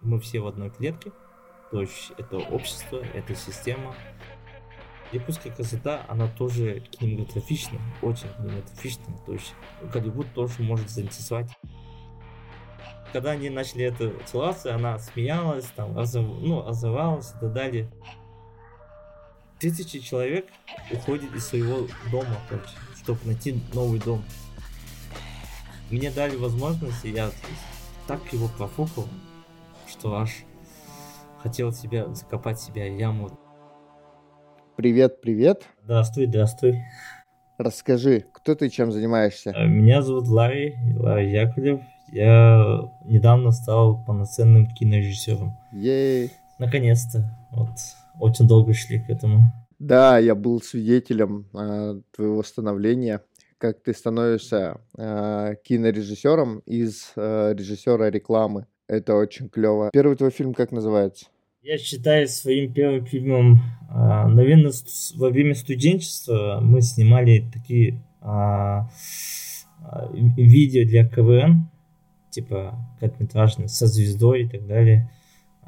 Мы все в одной клетке, то есть это общество, это система. Якутская красота, она тоже кинематографична, очень кинематографична, то есть Голливуд тоже может заинтересовать. Когда они начали это целоваться, она смеялась, там, озов... ну, озывалась и так далее. Тысячи человек уходит из своего дома, короче, чтобы найти новый дом. Мне дали возможность, и я так его профукал, что аж хотел себя закопать себя яму. Привет, привет. Здравствуй, здравствуй. Расскажи, кто ты, чем занимаешься? Э, меня зовут Ларри, Ларри Яковлев. Я недавно стал полноценным кинорежиссером. Ей. Наконец-то. Вот. Очень долго шли к этому. Да, я был свидетелем э, твоего становления, как ты становишься э, кинорежиссером из э, режиссера рекламы. Это очень клево. Первый твой фильм как называется? Я считаю своим первым фильмом, а, наверное, во время студенчества мы снимали такие а, а, видео для КВН, типа короткометражные, со звездой и так далее.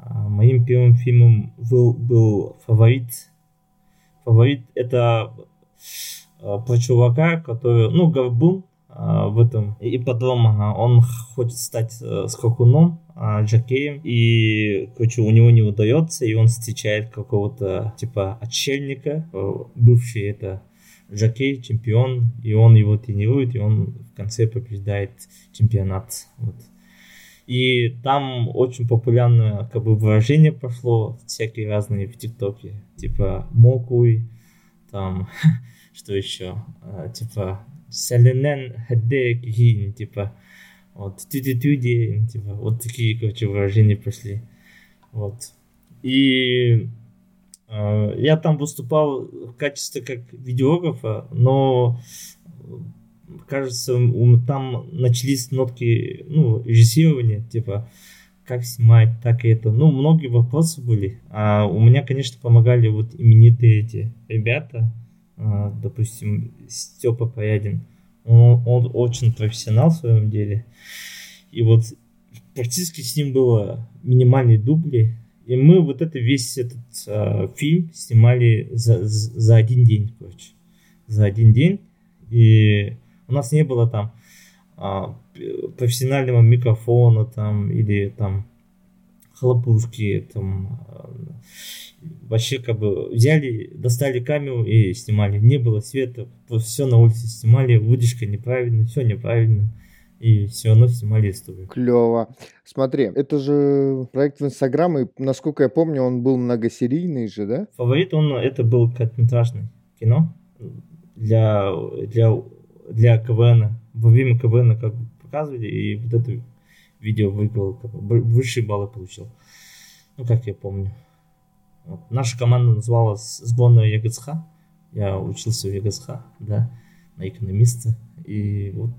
Моим первым фильмом был, был «Фаворит». «Фаворит» — это про чувака, который, ну, горбун, а, в этом. И потом он хочет стать э, скакуном, а, жокеем, и, короче, у него не удается, и он встречает какого-то, типа, отшельника, э, бывший это жокей, чемпион, и он его тренирует, и он в конце побеждает чемпионат. Вот. И там очень популярное как бы выражение пошло, всякие разные в ТикТоке, типа мокуй, там, что еще, а, типа Селенен Хедек Гин, типа, вот, тюди-тюди, типа, вот такие, короче, выражения пошли. Вот. И э, я там выступал в качестве как видеографа, но кажется, там начались нотки, ну, режиссирования, типа, как снимать, так и это. Ну, многие вопросы были. А у меня, конечно, помогали вот именитые эти ребята, допустим, Степа Порядин, он, он очень профессионал в своем деле. И вот практически с ним было минимальные дубли. И мы вот это весь этот э, фильм снимали за, за один день, короче. За один день. И у нас не было там э, профессионального микрофона там или там хлопушки там вообще как бы взяли, достали камеру и снимали. Не было света, все на улице снимали, выдержка неправильно, все неправильно. И все равно снимали историю. Клево. Смотри, это же проект в Инстаграм, и, насколько я помню, он был многосерийный же, да? Фаворит, он, это был короткометражный кино для, для, для КВН. Во время КВН как бы показывали, и вот это видео выиграл, высшие баллы получил. Ну, как я помню. Вот. Наша команда называлась сборная ЕГЦХ. Я учился в ЕГЦХ, да, на экономиста. И вот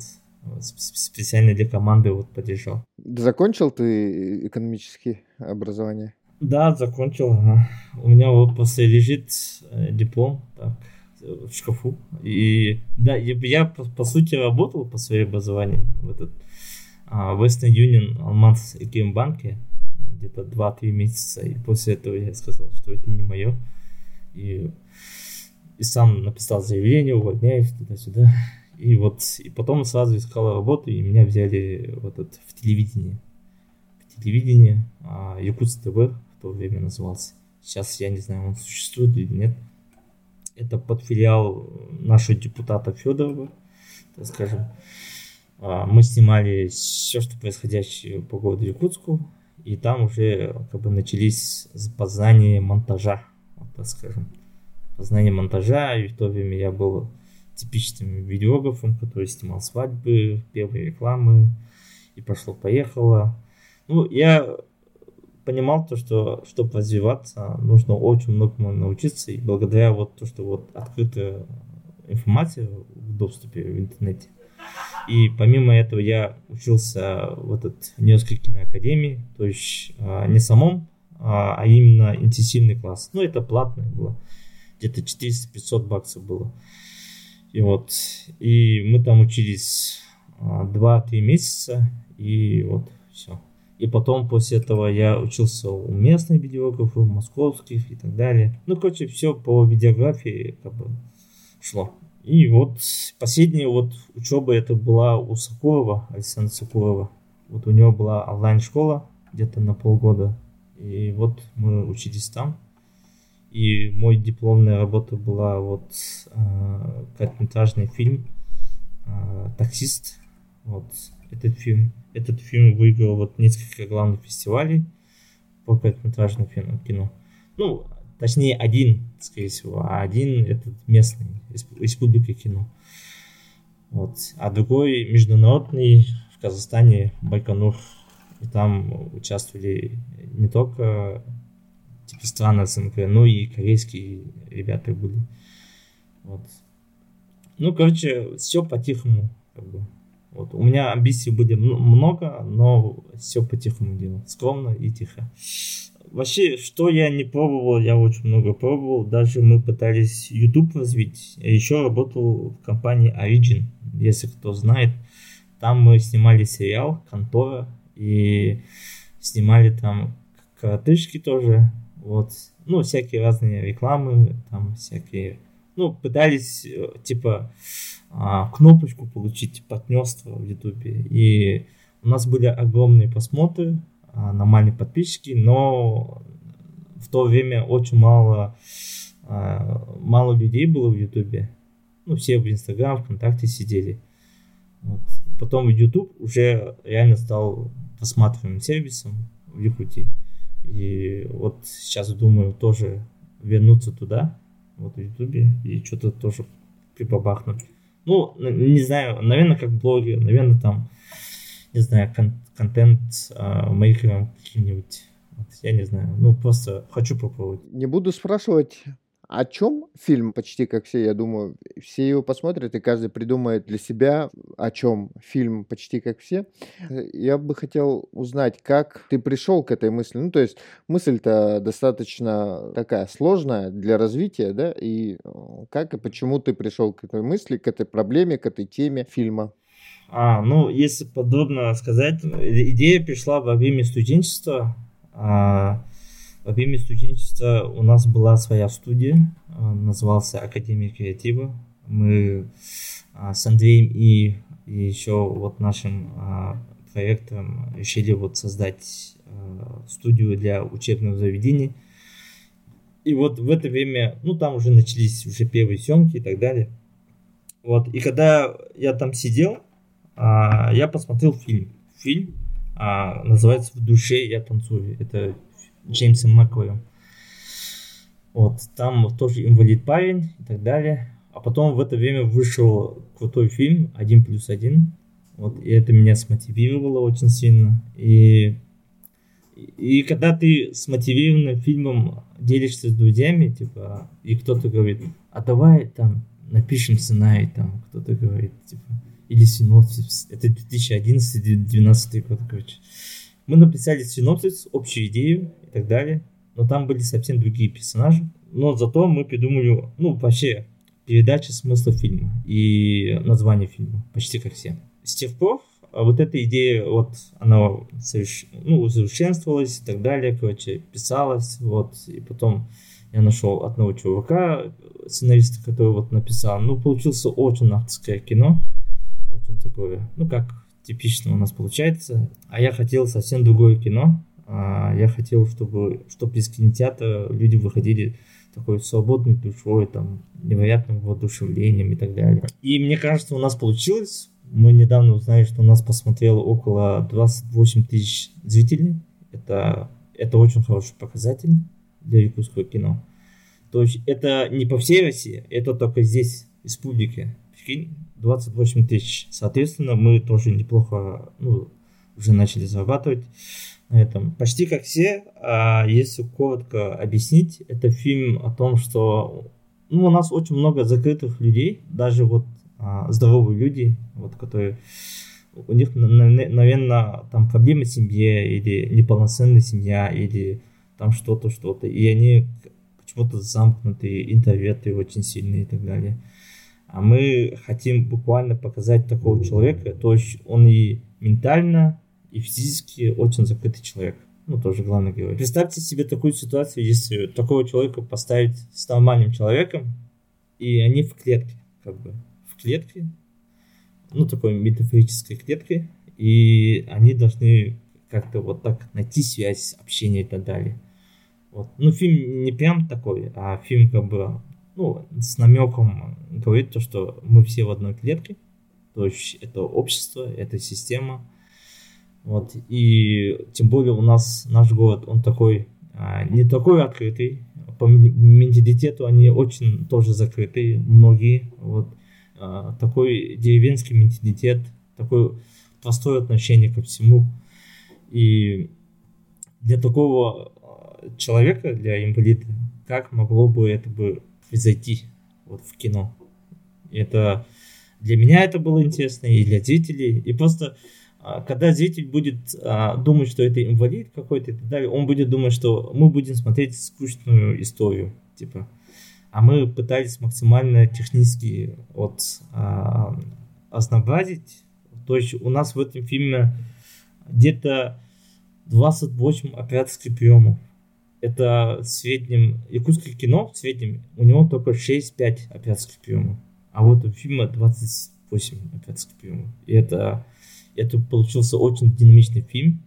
специально для команды вот поддержал. Закончил ты экономические образования? Да, закончил. Ага. У меня вот после лежит э, диплом так, в шкафу. И да, я, я по, по сути работал по своему образованию в этот Western Union Алмаз банке где-то 2-3 месяца. И после этого я сказал, что это не мое. И, и сам написал заявление, увольняюсь туда-сюда. И вот, и потом сразу искал работу, и меня взяли вот это, в телевидение. В телевидение, а, Якутск ТВ в то время назывался. Сейчас я не знаю, он существует или нет. Это под филиал нашего депутата Федорова, так скажем. А, мы снимали все, что происходящее по городу Якутску. И там уже как бы начались познания монтажа, вот так скажем. Познание монтажа, и в то время я был типичным видеографом, который снимал свадьбы, первые рекламы, и пошло-поехало. Ну, я понимал то, что чтобы развиваться, нужно очень многому научиться, и благодаря вот то, что вот открытая информация в доступе в интернете, и помимо этого я учился в этот Нью-Йоркской киноакадемии, то есть а, не самом, а, а именно интенсивный класс. Ну, это платное было. Где-то 400-500 баксов было. И вот, и мы там учились 2-3 а, месяца, и вот все. И потом после этого я учился у местных видеографов, московских и так далее. Ну, короче, все по видеографии как бы шло. И вот последняя вот учеба это была у Сокурова, Александра Сокурова. Вот у него была онлайн-школа где-то на полгода. И вот мы учились там. И мой дипломная работа была вот э, короткометражный фильм э, «Таксист». Вот этот фильм. Этот фильм выиграл вот несколько главных фестивалей по короткометражному кино. Ну, точнее, один, скорее всего, а один этот местный, республика кино. Вот. А другой международный в Казахстане, Байконур. И там участвовали не только типа страны СНГ, но и корейские ребята были. Вот. Ну, короче, все по-тихому. Как бы. Вот. У меня амбиций были много, но все по-тихому делал. Скромно и тихо. Вообще, что я не пробовал, я очень много пробовал. Даже мы пытались YouTube развить. Еще работал в компании Origin, если кто знает. Там мы снимали сериал «Контора» и снимали там коротышки тоже. Вот. Ну, всякие разные рекламы, там всякие... Ну, пытались, э, типа, а, кнопочку получить партнерство в Ютубе. И у нас были огромные просмотры, нормальные подписчики, но в то время очень мало, а, мало людей было в Ютубе. Ну, все в Инстаграм, ВКонтакте сидели. Вот. Потом YouTube уже реально стал просматриваемым сервисом в Якутии. И вот сейчас думаю тоже вернуться туда, вот в Ютубе, и что-то тоже прибабахнуть. Ну, не знаю, наверное, как блогер, наверное, там, не знаю, кон- контент э, мейкером каким-нибудь. Вот, я не знаю, ну, просто хочу попробовать. Не буду спрашивать, о чем фильм почти как все, я думаю, все его посмотрят, и каждый придумает для себя, о чем фильм почти как все. Я бы хотел узнать, как ты пришел к этой мысли. Ну, то есть мысль-то достаточно такая сложная для развития, да, и э, как и почему ты пришел к этой мысли, к этой проблеме, к этой теме фильма? А, ну, если подробно сказать, идея пришла во время студенчества. А, во время студенчества у нас была своя студия, а, назывался Академия креатива. Мы а, с Андреем и, и еще вот нашим а, проектом решили вот создать студию для учебных заведений. И вот в это время, ну там уже начались уже первые съемки и так далее. Вот, и когда я там сидел, я посмотрел фильм. Фильм называется «В душе я танцую». Это Джеймсом Маквеем. Вот, там тоже инвалид парень и так далее. А потом в это время вышел крутой фильм «Один плюс один». Вот, и это меня смотивировало очень сильно. И, и когда ты смотивированным фильмом делишься с друзьями, типа, и кто-то говорит, а давай там напишем сценарий, там кто-то говорит, типа, или синопсис. Это 2011-2012 год, короче. Мы написали синопсис, общую идею и так далее, но там были совсем другие персонажи. Но зато мы придумали, ну, вообще, передача смысла фильма и название фильма, почти как все. С тех пор а вот эта идея, вот, она соверш... ну, усовершенствовалась и так далее, короче, писалась, вот, и потом я нашел одного чувака, сценариста, который вот написал, ну, получился очень авторское кино, такое, ну, как типично у нас получается. А я хотел совсем другое кино. А я хотел, чтобы, чтобы из кинотеатра люди выходили такой свободной душой, там, невероятным воодушевлением и так далее. И мне кажется, у нас получилось. Мы недавно узнали, что у нас посмотрело около 28 тысяч зрителей. Это, это очень хороший показатель для якутского кино. То есть это не по всей России, это только здесь, в республике. Прикинь, 28 тысяч. Соответственно, мы тоже неплохо ну, уже начали зарабатывать на этом. Почти как все, а если коротко объяснить, это фильм о том, что ну, у нас очень много закрытых людей, даже вот а, здоровые люди, вот, которые у них, наверное, там проблемы в семье, или неполноценная семья, или там что-то, что-то. И они почему-то замкнутые, интроверты очень сильные и так далее. А мы хотим буквально показать такого человека, то есть он и ментально, и физически очень закрытый человек. Ну, тоже главный герой. Представьте себе такую ситуацию, если такого человека поставить с нормальным человеком, и они в клетке, как бы, в клетке, ну, такой метафорической клетке, и они должны как-то вот так найти связь, общение и так далее. Вот. Ну, фильм не прям такой, а фильм как бы, ну, с намеком говорит то, что мы все в одной клетке, то есть это общество, это система. Вот. И тем более у нас наш город, он такой, а, не такой открытый, по менталитету они очень тоже закрытые, многие. Вот. А, такой деревенский менталитет, такое простое отношение ко всему. И для такого а, человека, для инвалида, как могло бы это бы произойти вот в кино? Это для меня это было интересно и для зрителей. И просто а, когда зритель будет а, думать, что это инвалид какой-то и так далее, он будет думать, что мы будем смотреть скучную историю, типа. А мы пытались максимально технически вот а, разнообразить то есть у нас в этом фильме где-то 28 операторских приемов. Это в среднем, якутское кино в среднем, у него только 6-5 операторских приемов. А вот у фильма 28 операторских приемов. И это, это получился очень динамичный фильм.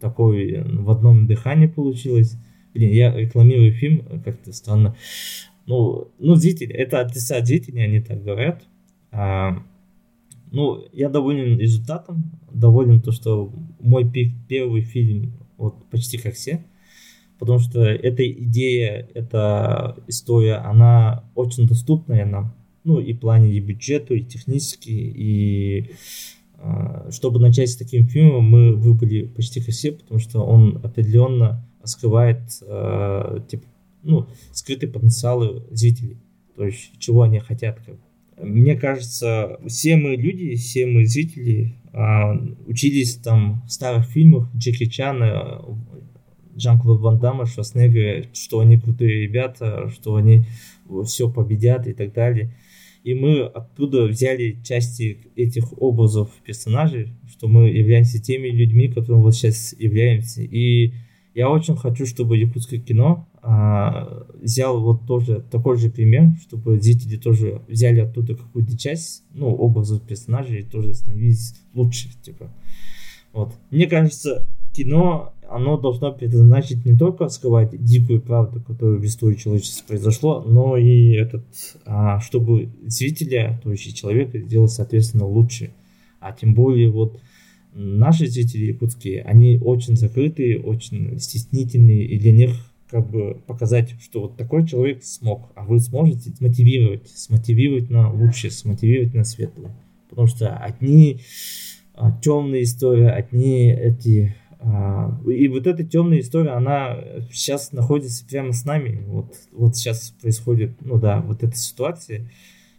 Такой в одном дыхании получилось. Блин, я рекламирую фильм, как-то странно. Ну, ну, зрители, это лица зрителей, они так говорят. А, ну, я доволен результатом, доволен то, что мой первый фильм, вот почти как все, потому что эта идея, эта история, она очень доступная нам, ну, и в плане и бюджету, и технически, и э, чтобы начать с таким фильмом, мы выбрали почти все, потому что он определенно раскрывает, э, типа, ну, скрытые потенциалы зрителей, то есть чего они хотят, как мне кажется, все мы люди, все мы зрители а, учились там в старых фильмах Джеки Чана, Жан-Клод Ван Дамма, Шварценеггера, что они крутые ребята, что они все победят и так далее. И мы оттуда взяли части этих образов персонажей, что мы являемся теми людьми, которыми вот сейчас являемся. И я очень хочу, чтобы якутское кино а, взял вот тоже такой же пример, чтобы зрители тоже взяли оттуда какую-то часть, ну, образов персонажей и тоже становились лучше, типа. Вот. Мне кажется, кино, оно должно предназначить не только скрывать дикую правду, которая в истории человечества произошло, но и этот, а, чтобы зрителя, то есть человека, сделать, соответственно, лучше. А тем более вот наши зрители якутские, они очень закрытые, очень стеснительные, и для них как бы показать, что вот такой человек смог, а вы сможете мотивировать, смотивировать на лучшее, смотивировать на светлое. Потому что одни а, темные истории, одни эти... А, и вот эта темная история, она сейчас находится прямо с нами. Вот, вот сейчас происходит, ну да, вот эта ситуация.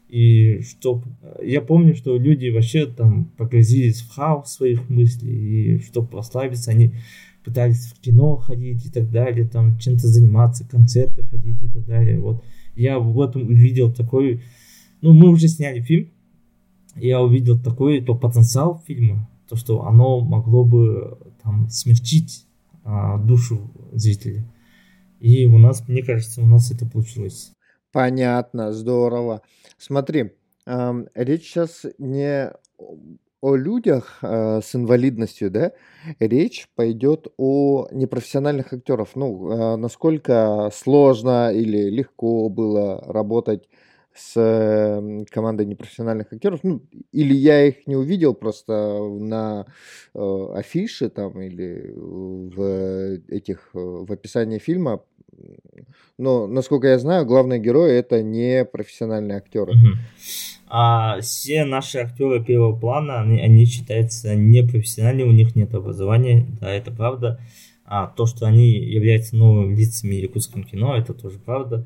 И что я помню, что люди вообще там погрузились в хаос своих мыслей, и чтобы расслабиться, они пытались в кино ходить и так далее, там чем-то заниматься, концерты ходить и так далее. Вот я в этом увидел такой, ну мы уже сняли фильм, я увидел такой то потенциал фильма, то что оно могло бы там смягчить а, душу зрителя. И у нас, мне кажется, у нас это получилось. Понятно, здорово. Смотри, эм, речь сейчас не о людях э, с инвалидностью, да, речь пойдет о непрофессиональных актеров. Ну, э, насколько сложно или легко было работать с э, командой непрофессиональных актеров. Ну, или я их не увидел просто на э, афише там или в этих э, в описании фильма. Но, насколько я знаю, главные герои это не профессиональные актеры. А все наши актеры первого плана, они, они считаются непрофессиональными, у них нет образования, да, это правда. А то, что они являются новыми лицами якутского кино, это тоже правда. А,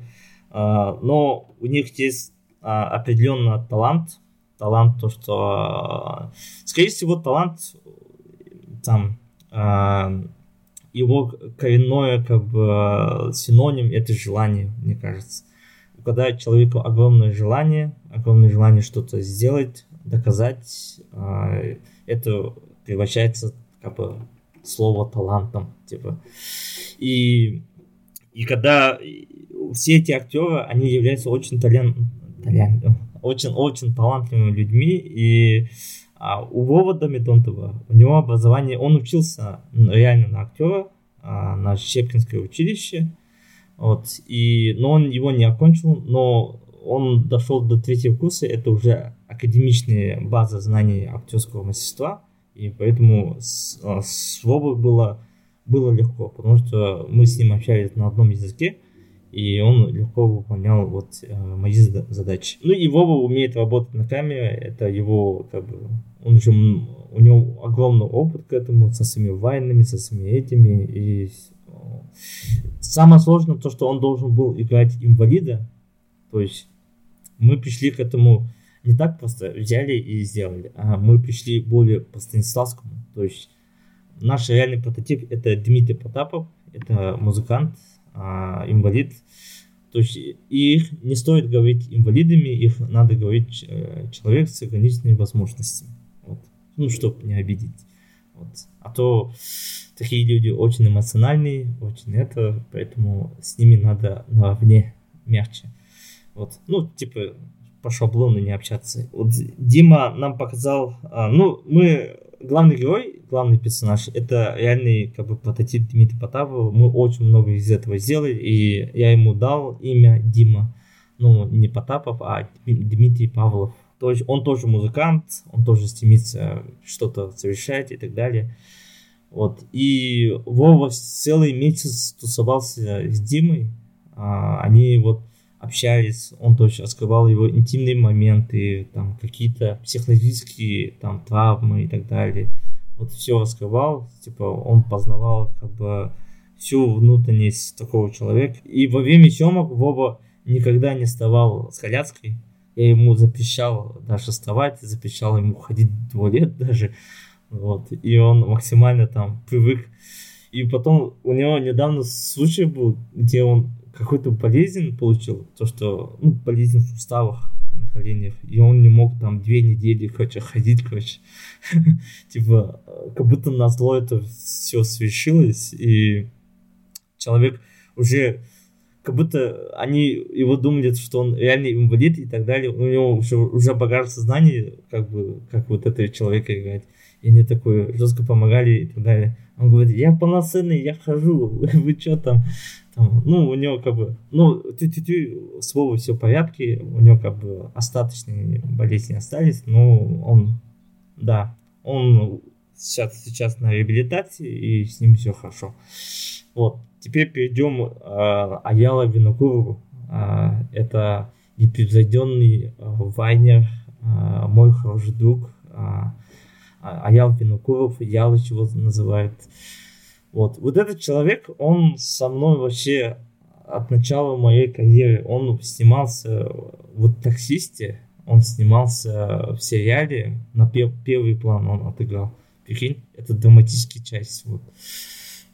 но у них есть а, определенно талант, талант то, что, а, скорее всего, талант там а, его коренное как бы синоним это желание, мне кажется когда человеку огромное желание, огромное желание что-то сделать, доказать, а, это превращается как бы слово талантом, типа. И, и когда все эти актеры, они являются очень талант, очень, очень талантливыми людьми, и а у Вова Домидонтова, у него образование, он учился реально на актера, а, на Щепкинское училище, вот, и, но он его не окончил, но он дошел до третьего курса, это уже академичная база знаний актерского мастерства, и поэтому с, а, с Вовой было, было легко, потому что мы с ним общались на одном языке, и он легко выполнял вот э, мои задачи. Ну и Вова умеет работать на камере, это его как бы он же у него огромный опыт к этому со своими вайнами, со своими этими и самое сложное то, что он должен был играть инвалида, то есть мы пришли к этому не так просто взяли и сделали, а мы пришли более по Станиславскому, то есть наш реальный прототип это Дмитрий Потапов, это музыкант, а, инвалид. То есть их не стоит говорить инвалидами, их надо говорить э, человек с ограниченными возможностями. Вот. Ну, чтобы не обидеть. Вот. А то такие люди очень эмоциональные, очень это, поэтому с ними надо наравне мягче. Вот. Ну, типа, по шаблону не общаться. Вот Дима нам показал, а, ну, мы главный герой, главный персонаж, это реальный как бы прототип Дмитрия Потапова. Мы очень много из этого сделали, и я ему дал имя Дима. Ну, не Потапов, а Дмитрий Павлов. То есть он тоже музыкант, он тоже стремится что-то совершать и так далее. Вот. И Вова целый месяц тусовался с Димой. А, они вот общались, он тоже раскрывал его интимные моменты, там какие-то психологические там травмы и так далее. Вот все раскрывал, типа он познавал как бы всю внутренность такого человека. И во время съемок Вова никогда не вставал с коляской. Я ему запрещал даже вставать, запрещал ему ходить в туалет даже. Вот. И он максимально там привык. И потом у него недавно случай был, где он какой-то болезнь получил, то, что, ну, болезнь в суставах, на коленях, и он не мог там две недели, короче, ходить, короче. Типа, как будто на зло это все свершилось, и человек уже как будто они его думали, что он реальный инвалид и так далее. У него уже, уже багаж сознания, как бы, как вот этого человека играть. И они такой жестко помогали и так далее. Он говорит, я полноценный, я хожу, вы что там? там? Ну, у него как бы, ну, ты-ты-ты, с все в порядке, у него как бы остаточные болезни остались, но он, да, он сейчас, сейчас на реабилитации, и с ним все хорошо. Вот, теперь перейдем э, Аяла Винокурову. Э, это непревзойденный э, вайнер, э, мой хороший друг, э, а, Аял Винокуров, Ялыч его называют. Вот. вот этот человек, он со мной вообще от начала моей карьеры, он снимался вот таксисте, он снимался в сериале, на пер первый план он отыграл. Прикинь, это драматическая часть. Вот.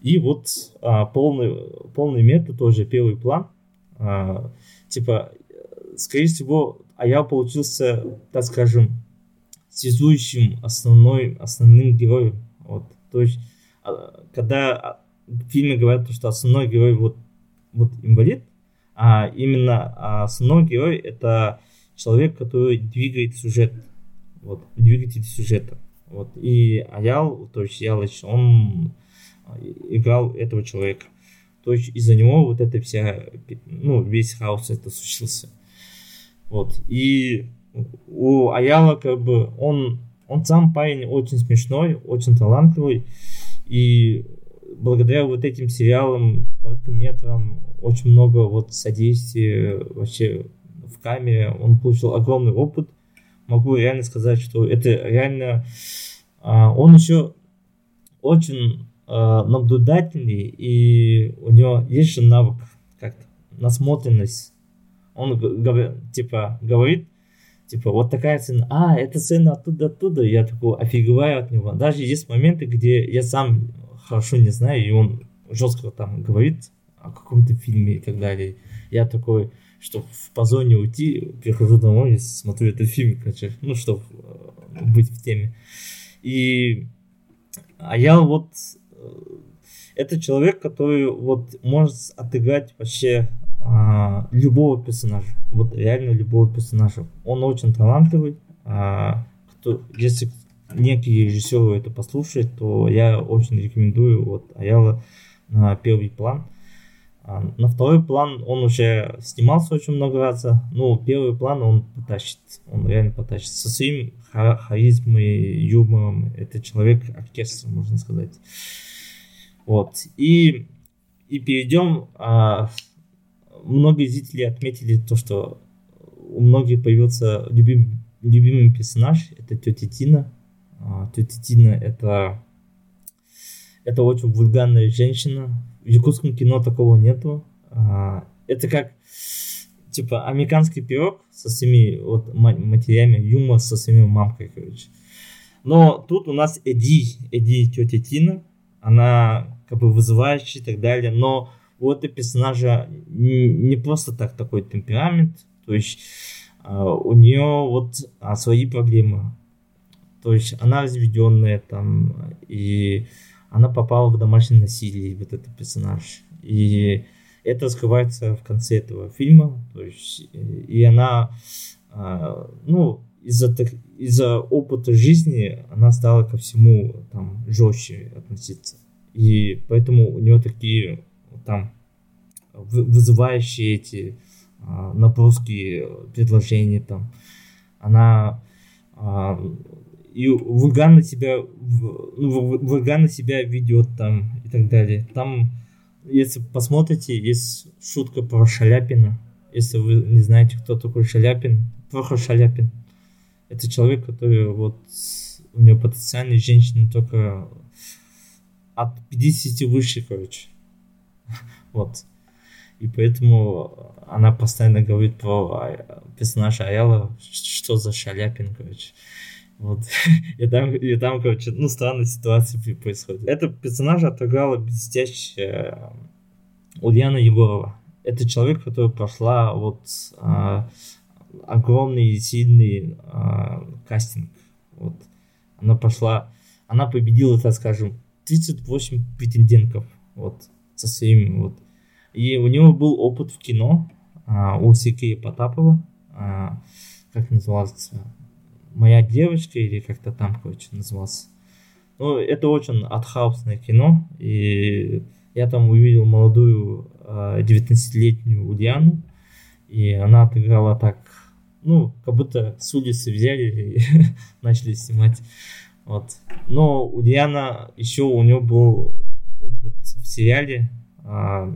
И вот а, полный, полный метод тоже первый план. А, типа, скорее всего, а я получился, так скажем, связующим основной, основным героем. Вот. То есть, а, когда в фильме говорят, что основной герой вот, вот инвалид, а именно основной герой это человек, который двигает сюжет, вот, двигатель сюжета. Вот. И Аял, то есть Ялыч, он играл этого человека. То есть из-за него вот эта вся, ну, весь хаос это случился. Вот. И у Аяла как бы он, он сам парень очень смешной, очень талантливый. И благодаря вот этим сериалам, короткометрам, очень много вот содействия вообще в камере. Он получил огромный опыт. Могу реально сказать, что это реально... А, он еще очень а, наблюдательный, и у него есть же навык как-то, насмотренность. Он типа говорит, Типа, вот такая цена. А, эта цена оттуда, оттуда. Я такой офигеваю от него. Даже есть моменты, где я сам хорошо не знаю, и он жестко там говорит о каком-то фильме и так далее. Я такой, что в позоне уйти, прихожу домой и смотрю этот фильм, короче, ну, чтобы э, быть в теме. И А я вот э, это человек, который вот может отыграть вообще а, любого персонажа. Вот реально любого персонажа. Он очень талантливый. А, кто, если некие режиссеры это послушают, то я очень рекомендую вот Аяла на первый план. А, на второй план он уже снимался очень много раз. Ну, первый план он потащит. Он реально потащит. Со своим харизмой, юмором. Это человек оркестр, можно сказать. Вот. И, и перейдем. А, многие зрители отметили то, что у многих появился любим, любимый персонаж. Это тетя Тина. А, тетя Тина это, это очень вульгарная женщина. В якутском кино такого нету. А, это как типа американский пирог со своими вот матерями, юмор со своими мамкой, короче. Но тут у нас Эди, Эди тетя Тина, она как бы вызывающая и так далее, но у этого персонажа не, просто так такой темперамент, то есть uh, у нее вот а, свои проблемы, то есть она разведенная там, и она попала в домашнее насилие, вот этот персонаж, и это скрывается в конце этого фильма. То есть, и она, а, ну, из-за из-за опыта жизни она стала ко всему там жестче относиться. И поэтому у нее такие там вызывающие эти а, наброски предложения там. Она а, и вульгарно себя, ну, вульгарно себя ведет там и так далее. Там если посмотрите, есть шутка про Шаляпина. Если вы не знаете, кто такой Шаляпин, Прохор Шаляпин. Это человек, который вот у него потенциальные женщины только от 50 выше, короче. Вот. И поэтому она постоянно говорит про персонажа Аяла, что за Шаляпин, короче. Вот. и, там, и там, короче, ну, странная ситуация происходит. Это персонажа отыграла блестящая Ульяна Егорова. Это человек, который прошла вот а, огромный сильный а, кастинг. Вот. Она пошла, она победила, так скажем, 38 претендентов вот, со своими вот. И у него был опыт в кино а, у Сергея Потапова, а, как назывался, моя девочка или как-то там, короче, назывался. Ну, это очень артхаусное кино, и я там увидел молодую 19-летнюю а, Ульяну, и она отыграла так, ну, как будто с улицы взяли и начали снимать. Вот. Но Ульяна, еще у нее был сериале, а,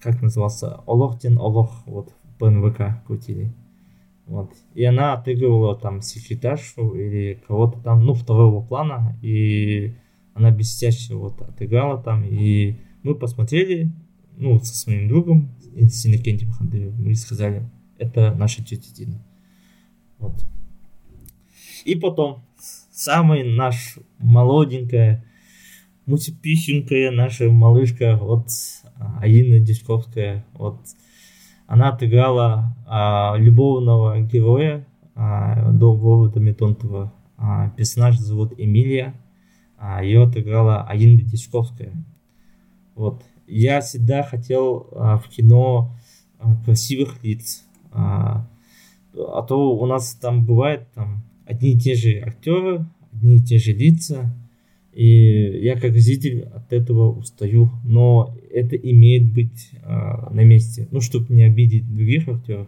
как назывался, Олох Ден Олох, вот, ПНВК крутили. Вот. И она отыгрывала там секретаршу или кого-то там, ну, второго плана, и она блестяще вот отыграла там, и мы посмотрели, ну, со своим другом, с Иннокентием мы сказали, это наша тетя Дина. Вот. И потом, самая наша молоденькая, мультиписенькая наша малышка, вот Аина Дичковская, вот она отыграла а, любовного героя а, до Вовода Метонтова. А, персонаж зовут Эмилия. А, ее отыграла Аинда Дичковская. Вот. Я всегда хотел а, в кино а, красивых лиц. А, а то у нас там бывает там одни и те же актеры, одни и те же лица. И я как зритель от этого устаю. Но это имеет быть э, на месте. Ну, чтобы не обидеть других актеров.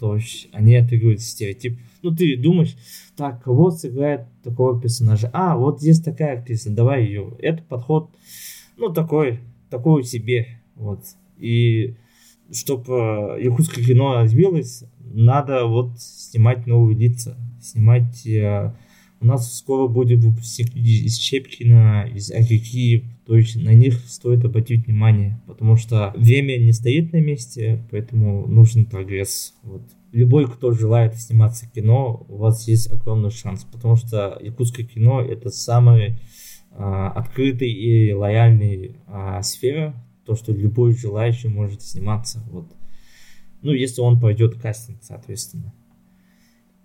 То есть они отыгрывают стереотип. Ну, ты думаешь, так, кого сыграет такого персонажа? А, вот здесь такая актриса, давай ее. Это подход, ну, такой, такой себе. Вот. И чтобы якутское кино развилось, надо вот снимать новые лица, снимать э, у нас скоро будет выпускник из Щепкина, из Агрики, то есть на них стоит обратить внимание, потому что время не стоит на месте, поэтому нужен прогресс. Вот. Любой, кто желает сниматься в кино, у вас есть огромный шанс, потому что якутское кино это самая а, открытый и лояльный а, сфера, то, что любой желающий может сниматься. Вот. Ну, если он пройдет кастинг, соответственно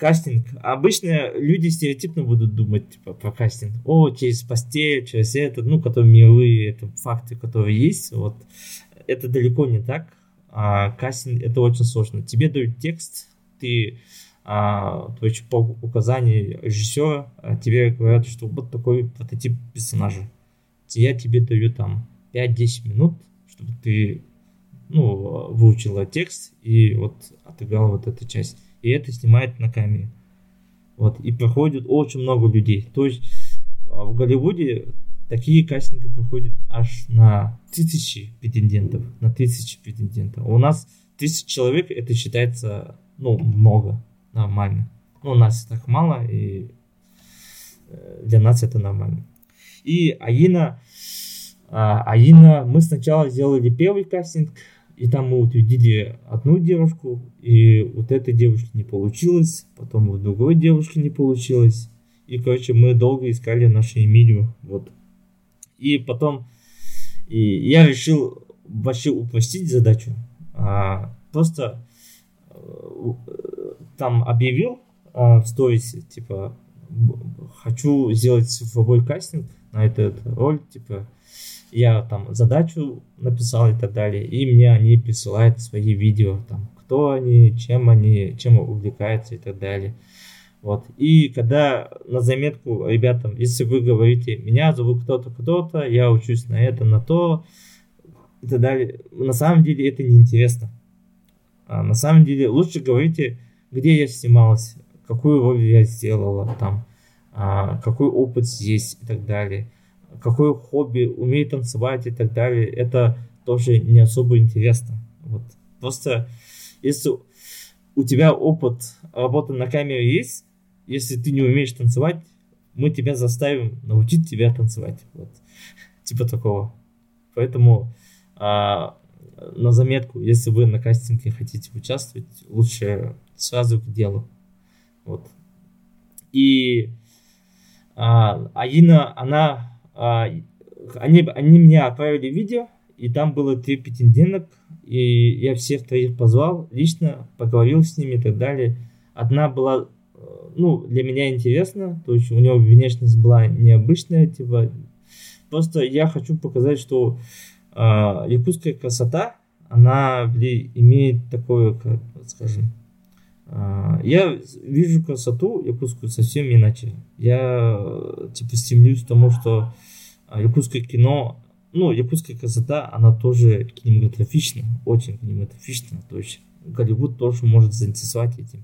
кастинг. Обычно люди стереотипно будут думать типа, про кастинг. О, через постель, через это, ну, которые мировые это факты, которые есть. Вот. Это далеко не так. А, кастинг это очень сложно. Тебе дают текст, ты а, то есть по указанию режиссера а, тебе говорят, что вот такой прототип персонажа. Я тебе даю там 5-10 минут, чтобы ты ну, выучила текст и вот отыграл вот эту часть. И это снимает на камере. Вот, и проходит очень много людей. То есть а, в Голливуде такие кастинги проходят аж на тысячи претендентов. На тысячи претендентов. У нас тысяч человек, это считается, ну, много, нормально. Ну, у нас так мало, и э, для нас это нормально. И Аина, а, Аина, мы сначала сделали первый кастинг, и там мы утвердили одну девушку, и вот этой девушки не получилось, потом у другой девушки не получилось. И, короче, мы долго искали нашу Эмилию, вот. И потом и я решил вообще упростить задачу. А, просто э, там объявил а, в сторисе, типа, хочу сделать цифровой кастинг на этот роль, типа, я там задачу написал и так далее, и мне они присылают свои видео, там, кто они, чем они, чем увлекаются и так далее. Вот. И когда на заметку ребятам, если вы говорите, меня зовут кто-то, кто-то, я учусь на это, на то, и так далее, на самом деле это неинтересно. А на самом деле лучше говорите, где я снималась, какую роль я сделала, там, а, какой опыт есть и так далее какое хобби, умеет танцевать и так далее, это тоже не особо интересно. Вот. Просто если у тебя опыт работы на камере есть, если ты не умеешь танцевать, мы тебя заставим научить тебя танцевать. Вот. Типа такого. Поэтому а, на заметку, если вы на кастинге хотите участвовать, лучше сразу к делу. Вот. И а, Аина, она они, они мне отправили видео, и там было три претенденток, и я всех троих позвал лично, поговорил с ними и так далее. Одна была, э, ну, для меня интересна, то есть у нее внешность была необычная, типа, просто я хочу показать, что э, якутская красота, она имеет такое, как скажем, я вижу красоту якутскую совсем иначе. Я, типа, стремлюсь к тому, что а якутское кино, ну, якутская красота, она тоже кинематографична, очень кинематографична, то есть Голливуд тоже может заинтересовать этим.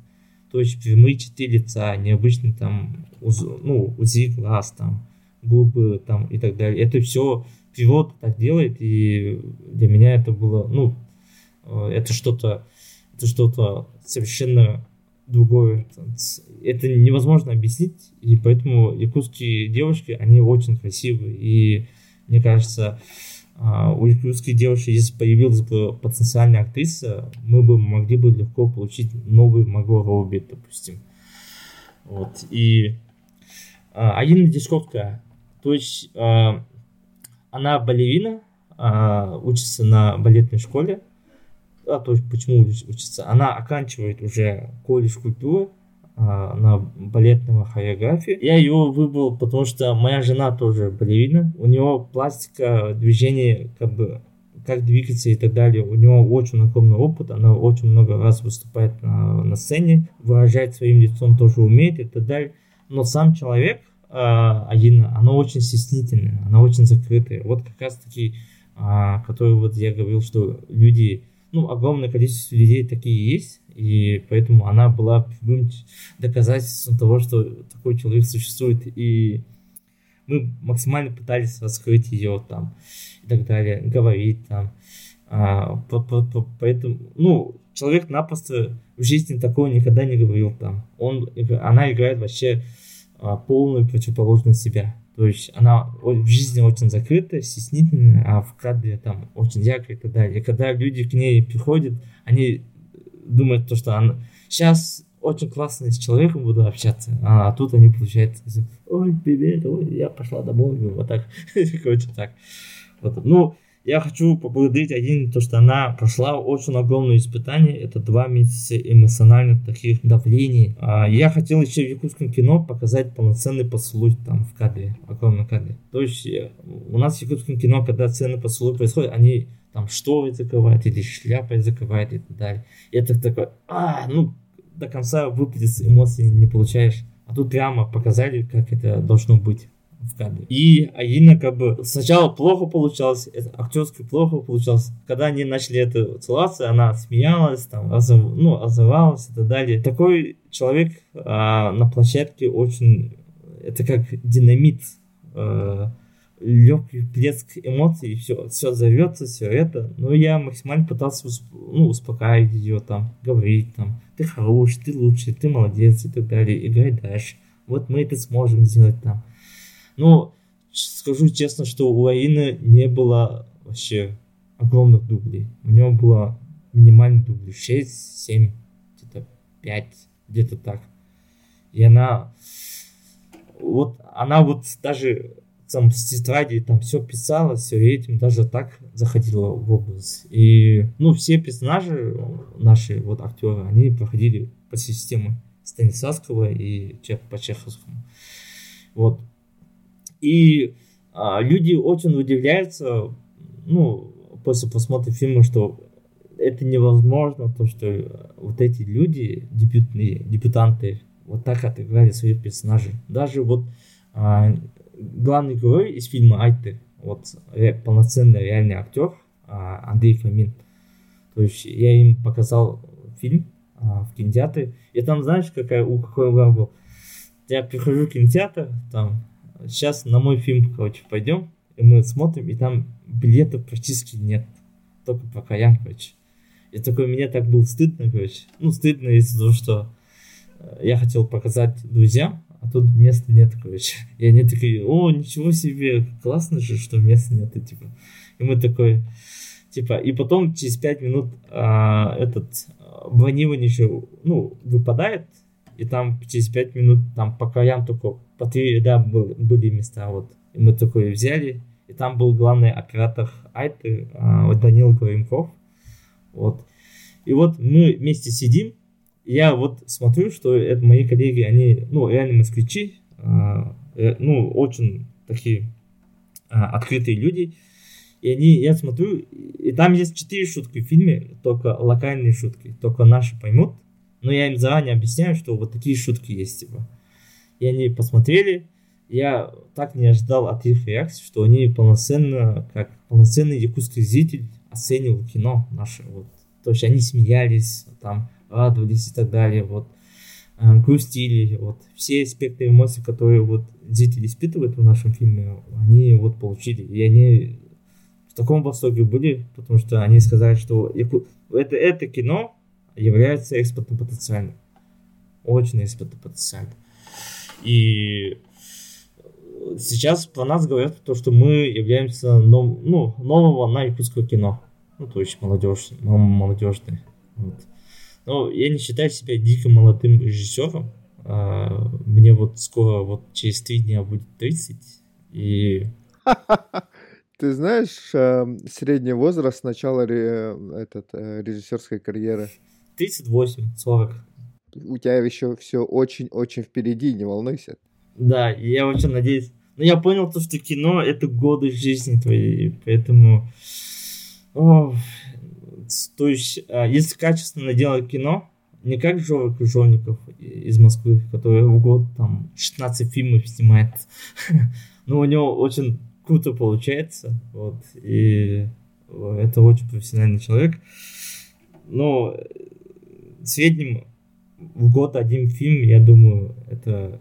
То есть прямые черты лица, необычный там, уз, ну, УЗИ глаз, там, губы, там, и так далее. Это все природа так делает, и для меня это было, ну, э, это что-то, это что-то совершенно другое. Это невозможно объяснить, и поэтому якутские девушки, они очень красивые. И мне кажется, а, у якутских девушек, если появилась бы потенциальная актриса, мы бы могли бы легко получить новый Маго Робби, допустим. Вот. И а, Алина Дешковская, то есть а, она балерина, учится на балетной школе, а, то есть почему учится, она оканчивает уже колледж культуры а, на балетного хореографии. Я ее выбрал, потому что моя жена тоже балерина, у нее пластика, движение, как бы как двигаться и так далее. У него очень огромный опыт, она очень много раз выступает на, на сцене, выражать своим лицом тоже умеет и так далее. Но сам человек, э, Алина, она очень стеснительная, она очень закрытая. Вот как раз таки, э, который вот я говорил, что люди ну, огромное количество людей такие есть, и поэтому она была прямым доказательством того, что такой человек существует, и мы максимально пытались раскрыть ее там и так далее, говорить там. А, по, по, по, поэтому, ну, человек напросто в жизни такого никогда не говорил там. Он, она играет вообще а, полную противоположность себя. То есть она в жизни очень закрытая, стеснительная, а в кадре там очень яркая и так далее. И когда люди к ней приходят, они думают, то, что она сейчас очень классно с человеком буду общаться, а, тут они получается, ой, привет, ой, я пошла домой, вот так, короче, так. Вот. Ну, я хочу поблагодарить один, то, что она прошла очень огромное испытание. Это два месяца эмоциональных таких давлений. А я хотел еще в якутском кино показать полноценный поцелуй там в кадре, огромном кадре. То есть э, у нас в якутском кино, когда ценный поцелуй происходит, они там что закрывают или шляпой закрывают и так далее. И это такой, а, ну, до конца выплатить эмоции не получаешь. А тут прямо показали, как это должно быть в кадре. И Аина как бы сначала плохо получалось, это актерски плохо получалось. Когда они начали это целоваться, она смеялась, там, озов, ну, озывалась и так далее. Такой человек а, на площадке очень, это как динамит, а, легкий плеск эмоций, и все, все зовется, все это. Но я максимально пытался ну, успокаивать ее, там, говорить, там, ты хороший, ты лучший, ты молодец и так далее, играй дальше. Вот мы это сможем сделать там. Ну, скажу честно, что у Аины не было вообще огромных дублей. У него было минимальный дубль 6, 7, где-то 5, где-то так. И она вот она вот даже там с тетради там все писала, все этим даже так заходила в образ. И ну все персонажи наши вот актеры, они проходили по системе Станиславского и по Чеховскому. Вот. И а, люди очень удивляются, ну, после просмотра фильма, что это невозможно, то, что вот эти люди, дебютные, дебютанты, вот так отыграли своих персонажей. Даже вот а, главный герой из фильма Айты, вот ре, полноценный реальный актер а, Андрей Фомин. То есть я им показал фильм а, в кинотеатре, и там знаешь, какая у какой был? Я прихожу в кинотеатр, там сейчас на мой фильм, короче, пойдем, и мы смотрим, и там билетов практически нет. Только по краям, короче. И такой, мне так было стыдно, короче. Ну, стыдно из-за того, что э, я хотел показать друзьям, а тут места нет, короче. И они такие, о, ничего себе, классно же, что места нет, и типа. И мы такой, типа, и потом через пять минут а, этот а, бронирование еще, ну, выпадает, и там через пять минут там по краям только по три ряда был, были места, вот. И мы такое взяли, и там был главный оператор Айты, а, вот Данил Горимков, вот. И вот мы вместе сидим, я вот смотрю, что это мои коллеги, они, ну, реально москвичи, а, э, ну, очень такие открытые люди, и они, я смотрю, и там есть четыре шутки в фильме, только локальные шутки, только наши поймут, но я им заранее объясняю, что вот такие шутки есть, типа. И они посмотрели, я так не ожидал от их реакции, что они полноценно, как полноценный якутский зритель оценивал кино наше, вот. То есть они смеялись, там, радовались и так далее, вот, э, грустили, вот, все спектры эмоций, которые вот зрители испытывают в нашем фильме, они вот получили, и они в таком восторге были, потому что они сказали, что это, это кино является экспортным потенциальным. Очень экспортным потенциальным. И сейчас про нас говорят то, что мы являемся нов, ну, нового волна якутского кино. Ну, то есть молодежь, молодежный. Вот. Но я не считаю себя дико молодым режиссером. А, мне вот скоро, вот через три дня будет 30. И... Ты знаешь, эм, средний возраст начала этот, э, режиссерской карьеры? 38, 40. У тебя еще все очень-очень впереди, не волнуйся. Да, я очень надеюсь. Но я понял то, что кино это годы жизни твоей, поэтому... О, то есть, а, если качественно делать кино, не как Жора Крыжовников из Москвы, который в год там 16 фильмов снимает, но у него очень круто получается, вот, и это очень профессиональный человек. Но среднем в год один фильм, я думаю, это,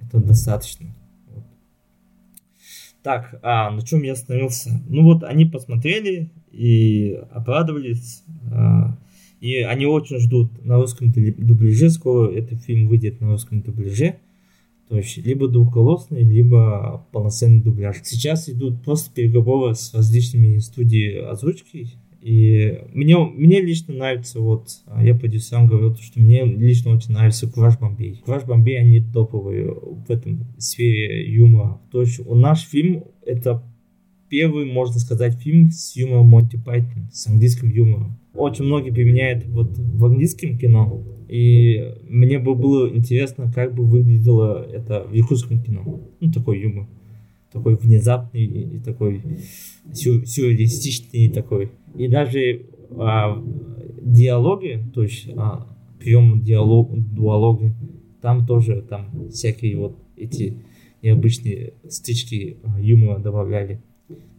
это достаточно. Вот. Так, а на чем я остановился? Ну вот они посмотрели и обрадовались. А, и они очень ждут на русском дубляже. Скоро этот фильм выйдет на русском дубляже. То есть либо двухголосный, либо полноценный дубляж. Сейчас идут просто переговоры с различными студиями озвучки и мне, мне лично нравится, вот, а, я продюсерам говорил, что мне лично очень нравится Кураж Бомбей. Кураж Бомбей, они топовые в этом сфере юмора. То есть у наш фильм это первый, можно сказать, фильм с юмором Монти Пайтон, с английским юмором. Очень многие применяют вот в английском кино, и мне бы было интересно, как бы выглядело это в якутском кино. Ну, такой юмор. Такой внезапный и такой сюр сюрреалистичный такой. И даже а, диалоги, то есть а, прием диалог, дуалоги, там тоже там всякие вот эти необычные стычки а, юмора добавляли.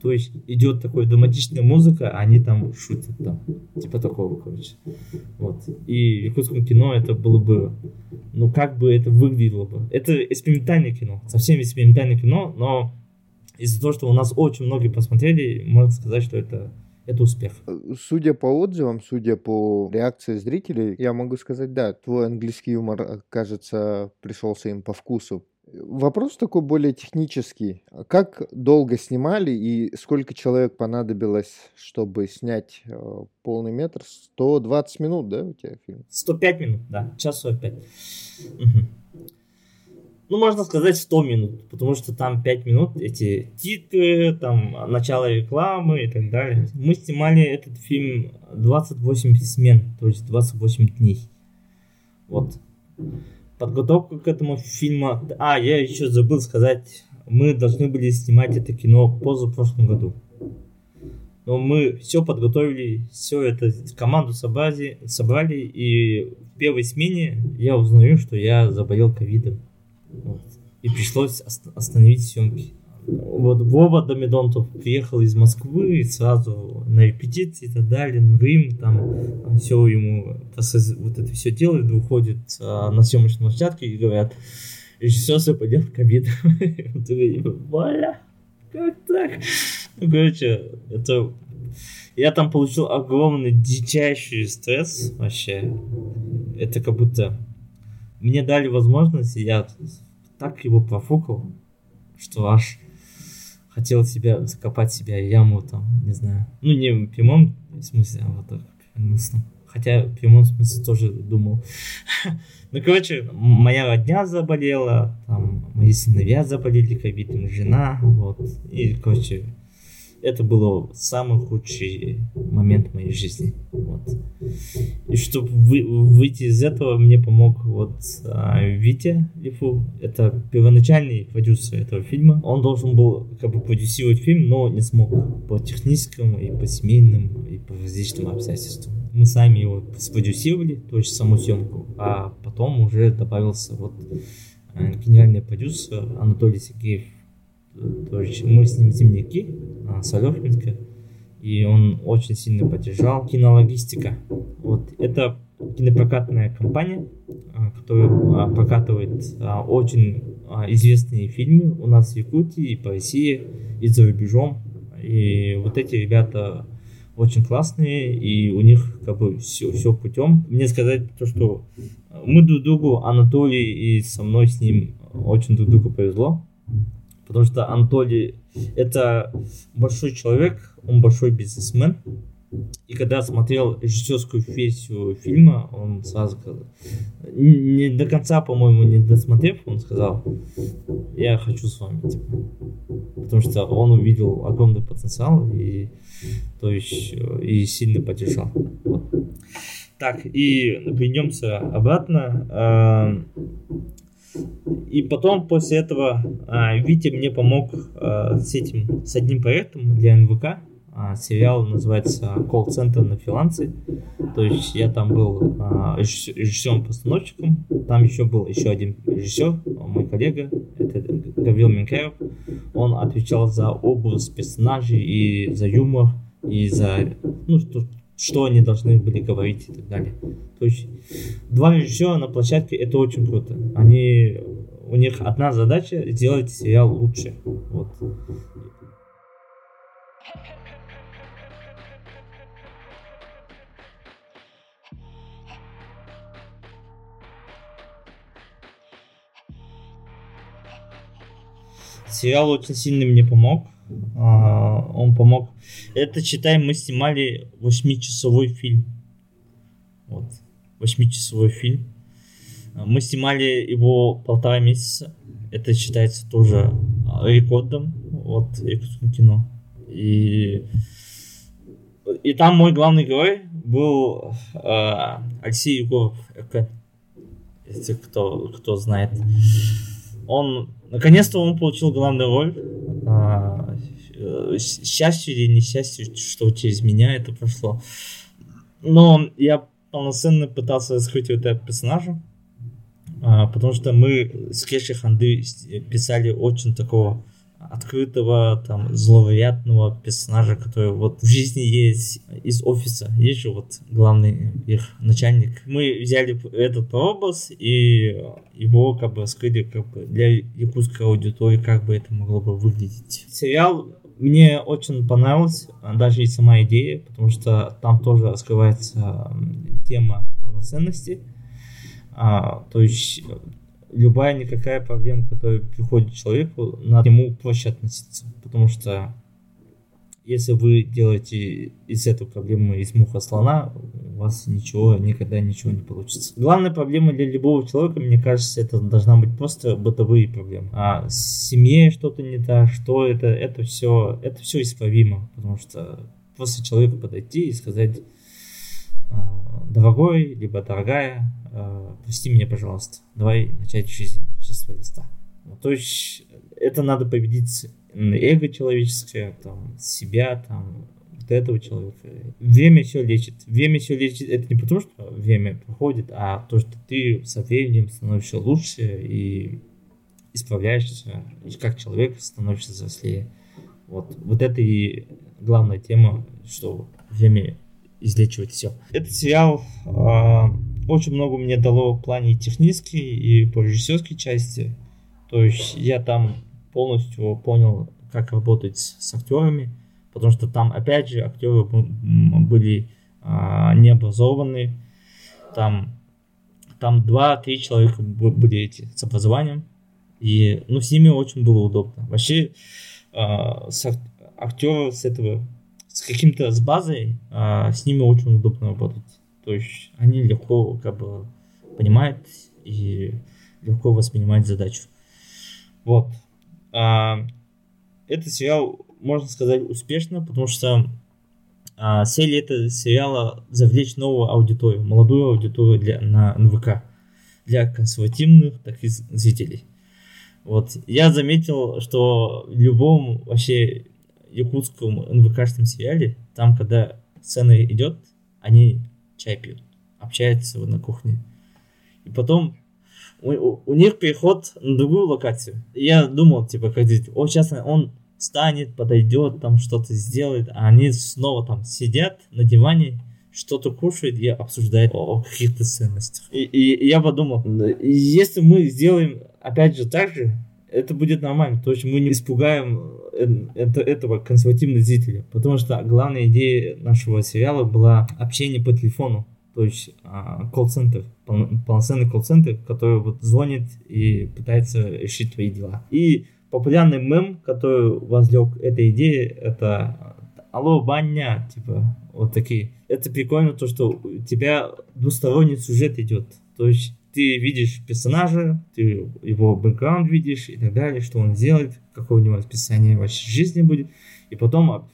То есть идет такой драматичная музыка, а они там шутят там. Типа такого, короче. Вот. И в якутском кино это было бы, ну как бы это выглядело бы. Это экспериментальное кино, совсем экспериментальное кино, но из-за того, что у нас очень многие посмотрели, можно сказать, что это это успех. Судя по отзывам, судя по реакции зрителей, я могу сказать, да, твой английский юмор, кажется, пришелся им по вкусу. Вопрос такой более технический. Как долго снимали и сколько человек понадобилось, чтобы снять э, полный метр? 120 минут, да, у тебя фильм? 105 минут, да, час 45. Угу. Ну, можно сказать 100 минут, потому что там 5 минут эти титры, там начало рекламы и так далее. Мы снимали этот фильм 28 смен, то есть 28 дней. Вот подготовка к этому фильму. А, я еще забыл сказать, мы должны были снимать это кино позапрошлом году. Но мы все подготовили, все это команду собрали, собрали, и в первой смене я узнаю, что я заболел ковидом. Вот. И пришлось остановить съемки. Вот Вова Домидонтов приехал из Москвы сразу на репетиции и так далее, в Рим, там все ему, вот это все делает, выходит а, на съемочной площадке и говорят, режиссер западет ковид. Бля, как так? Ну, короче, это... Я там получил огромный, дичайший стресс вообще. Это как будто мне дали возможность, и я так его профукал, что аж хотел себя, закопать себя яму там, не знаю. Ну, не в прямом смысле, а вот так. Хотя в прямом смысле тоже думал. ну, короче, моя родня заболела, там, мои сыновья заболели ковидом, жена, вот. И, короче, это был самый худший момент в моей жизни. Вот. И чтобы вы, выйти из этого, мне помог вот а, Витя Лифу. Это первоначальный продюсер этого фильма. Он должен был как бы продюсировать фильм, но не смог по техническому и по семейным и по различным обстоятельствам. Мы сами его спродюсировали, то есть саму съемку, а потом уже добавился вот э, гениальный продюсер Анатолий Сергеев то есть мы с ним земляки, а, Солехинска, и он очень сильно поддержал. Кинологистика. Вот это кинопрокатная компания, а, которая а, прокатывает очень известные фильмы у нас в Якутии и по России, и за рубежом. И вот эти ребята очень классные, и у них как бы все, все путем. Мне сказать то, что мы друг другу, Анатолий и со мной с ним очень друг другу повезло потому что Анатолий это большой человек, он большой бизнесмен. И когда смотрел режиссерскую версию фильма, он сразу сказал, не до конца, по-моему, не досмотрев, он сказал, я хочу с вами, типа. Потому что он увидел огромный потенциал и, то есть, и сильно поддержал. Вот. Так, и вернемся обратно. И потом после этого а, Витя мне помог а, с этим, с одним проектом для НВК. А, сериал называется «Колл-центр на фрилансе». То есть я там был режиссером-постановщиком. Там еще был еще один режиссер, мой коллега, это Гаврил Минкаев. Он отвечал за образ персонажей и за юмор, и за ну, что, что они должны были говорить и так далее. То есть два режиссера на площадке это очень круто. Они у них одна задача сделать сериал лучше. Вот. Сериал очень сильно мне помог. А, он помог. Это, читаем, мы снимали восьмичасовой фильм. Вот. Восьмичасовой фильм. А, мы снимали его полтора месяца. Это считается тоже а, рекордом вот якутского кино. И, и там мой главный герой был э, Алексей Егоров, если кто, кто знает. Он, наконец-то он получил главную роль. Э, счастье или несчастье, что через меня это прошло. Но я полноценно пытался раскрыть этого персонажа, а, потому что мы с Кеши Ханды писали очень такого открытого, там, зловероятного персонажа, который вот в жизни есть из офиса. Есть же вот главный их начальник. Мы взяли этот образ и его как бы раскрыли как бы для якутской аудитории, как бы это могло бы выглядеть. Сериал мне очень понравилось, даже и сама идея, потому что там тоже раскрывается тема полноценности. А, то есть любая никакая проблема, которая приходит человеку, надо ему проще относиться. Потому что если вы делаете из этой проблемы из муха слона, у вас ничего, никогда ничего не получится. Главная проблема для любого человека, мне кажется, это должна быть просто бытовые проблемы. А с семьей что-то не так, что это, это все, это все исправимо, потому что просто человеку подойти и сказать, «А, дорогой, либо дорогая, а, прости меня, пожалуйста, давай начать жизнь с чистого листа. То есть это надо победить эго человеческое, там, себя, там, вот этого человека. Время все лечит. Время все лечит. Это не потому, что время проходит, а то, что ты со временем становишься лучше и исправляешься, и как человек становишься взрослее. Вот, вот это и главная тема, что время излечивает все. Этот сериал э, очень много мне дало в плане технической и по режиссерской части. То есть я там полностью понял, как работать с актерами, потому что там, опять же, актеры были а, необразованные, там, там два-три человека были эти с образованием, и, ну, с ними очень было удобно. Вообще, а, с актеры с этого, с каким-то, с базой, а, с ними очень удобно работать. То есть они легко, как бы, понимают и легко воспринимают задачу. Вот. А, этот сериал, можно сказать, успешно, потому что а, цель этого сериала завлечь новую аудиторию, молодую аудиторию для, на НВК, для консервативных таких зрителей. Вот. Я заметил, что в любом вообще якутском НВКшном сериале, там, когда сцена идет, они чай пьют, общаются на кухне. И потом у, у них переход на другую локацию. Я думал, типа, здесь, о, сейчас он встанет, подойдет, там что-то сделает, а они снова там сидят на диване, что-то кушают и обсуждают о каких-то ценностях. И, и, и я подумал, если мы сделаем опять же так же, это будет нормально, то есть мы не испугаем э, это, этого консервативного зрителя, потому что главная идея нашего сериала была общение по телефону то есть а, колл-центр, полноценный колл-центр, который вот звонит и пытается решить твои дела. И популярный мем, который возлег этой идеи, это алло, баня, типа, вот такие. Это прикольно, то, что у тебя двусторонний сюжет идет. То есть ты видишь персонажа, ты его бэкграунд видишь и так далее, что он делает, какое у него расписание вообще жизни будет. И потом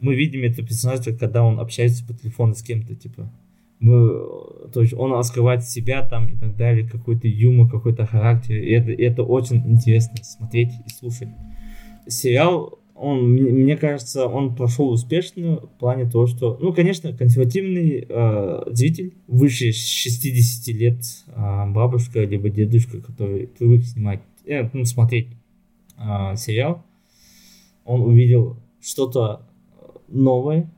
мы видим этого персонажа, когда он общается по телефону с кем-то, типа, то есть он раскрывает себя там и так далее, какой-то юмор, какой-то характер. И это, это очень интересно смотреть и слушать. Сериал, он, мне кажется, он прошел успешно в плане того, что, ну, конечно, консервативный э, зритель, выше 60 лет э, бабушка либо дедушка, который привык снимать, э, ну, смотреть э, сериал, он увидел что-то новое,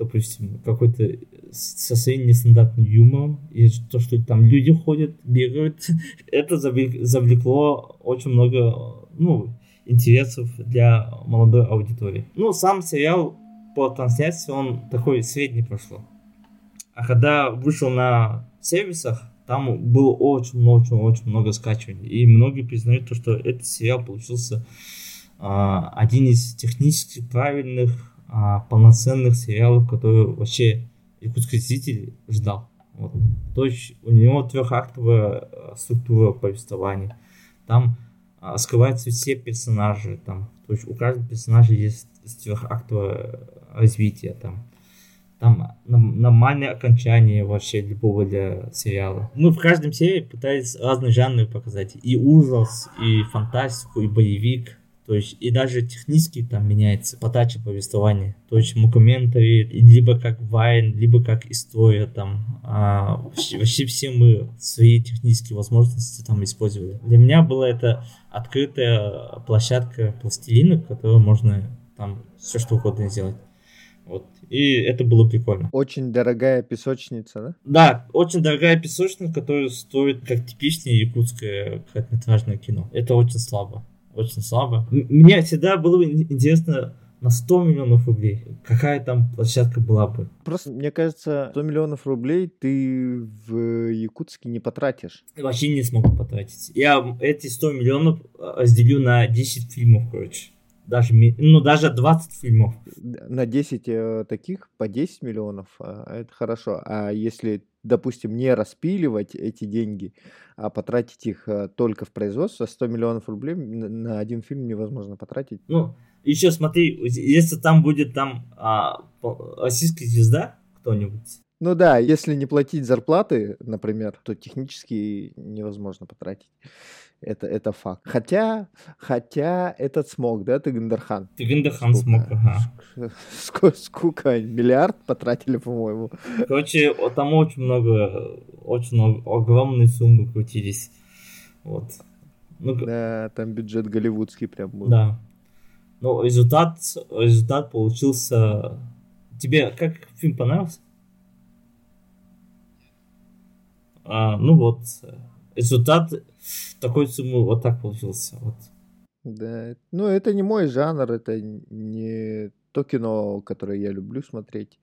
допустим, какой-то со своим нестандартным юмором, и то, что там люди ходят, бегают, это завлекло очень много, ну, интересов для молодой аудитории. Ну, сам сериал по трансляции, он такой средний прошло. А когда вышел на сервисах, там было очень-очень-очень много скачиваний. И многие признают то, что этот сериал получился а, один из технически правильных, а, полноценных сериалов, которые вообще якутский зритель ждал. Вот. То есть у него трехактовая э, структура повествования. Там а, скрываются все персонажи, там То есть у каждого персонажа есть сверхактовое развитие там. Там нормальное окончание вообще любого для сериала. Мы в каждом серии пытались разные жанры показать. И ужас, и фантастику, и боевик. То есть и даже технически там меняется подача повествования. То есть мокументари, либо как вайн, либо как история там. А, вообще, вообще все мы свои технические возможности там использовали. Для меня была это открытая площадка пластилина, которую можно там все что угодно сделать. Вот. И это было прикольно. Очень дорогая песочница, да? Да, очень дорогая песочница, которая стоит как типичное якутское короткометражное кино. Это очень слабо очень слабо. Мне всегда было интересно на 100 миллионов рублей. Какая там площадка была бы? Просто, мне кажется, 100 миллионов рублей ты в Якутске не потратишь. Вообще не смогу потратить. Я эти 100 миллионов а, разделю на 10 фильмов, короче. Даже, ну, даже 20 фильмов. На 10 э, таких по 10 миллионов, э, это хорошо. А если допустим, не распиливать эти деньги, а потратить их э, только в производство, 100 миллионов рублей на один фильм невозможно потратить. Ну, еще смотри, если там будет там а, российская звезда кто-нибудь, ну да, если не платить зарплаты, например, то технически невозможно потратить. Это, это факт. Хотя, хотя этот смог, да, ты Гандархан? Ты Гандархан смог, ага. Сколько, сколько, миллиард потратили, по-моему. Короче, там очень много, очень много, огромные суммы крутились. Вот. Ну, да, там бюджет голливудский прям был. Да. Но результат, результат получился... Тебе как фильм понравился? А, ну вот, результат такой суммы вот так получился. Вот. Да, ну это не мой жанр, это не то кино, которое я люблю смотреть.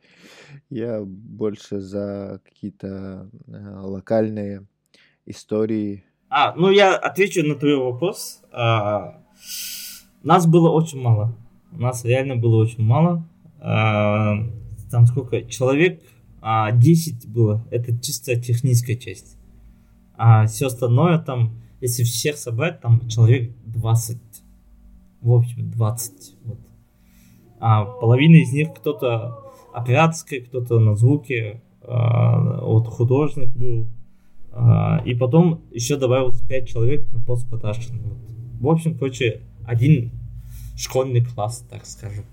Я больше за какие-то э, локальные истории. А, ну я отвечу на твой вопрос. А, нас было очень мало. Нас реально было очень мало. А, там сколько? Человек а 10 было. Это чисто техническая часть. А все остальное там, если всех собрать, там человек 20. В общем, 20. Вот. А половина из них кто-то операторской, кто-то на звуке, а, вот художник был. А, и потом еще добавилось 5 человек на постпродакшн. Вот. В общем, короче, один школьный класс, так скажем.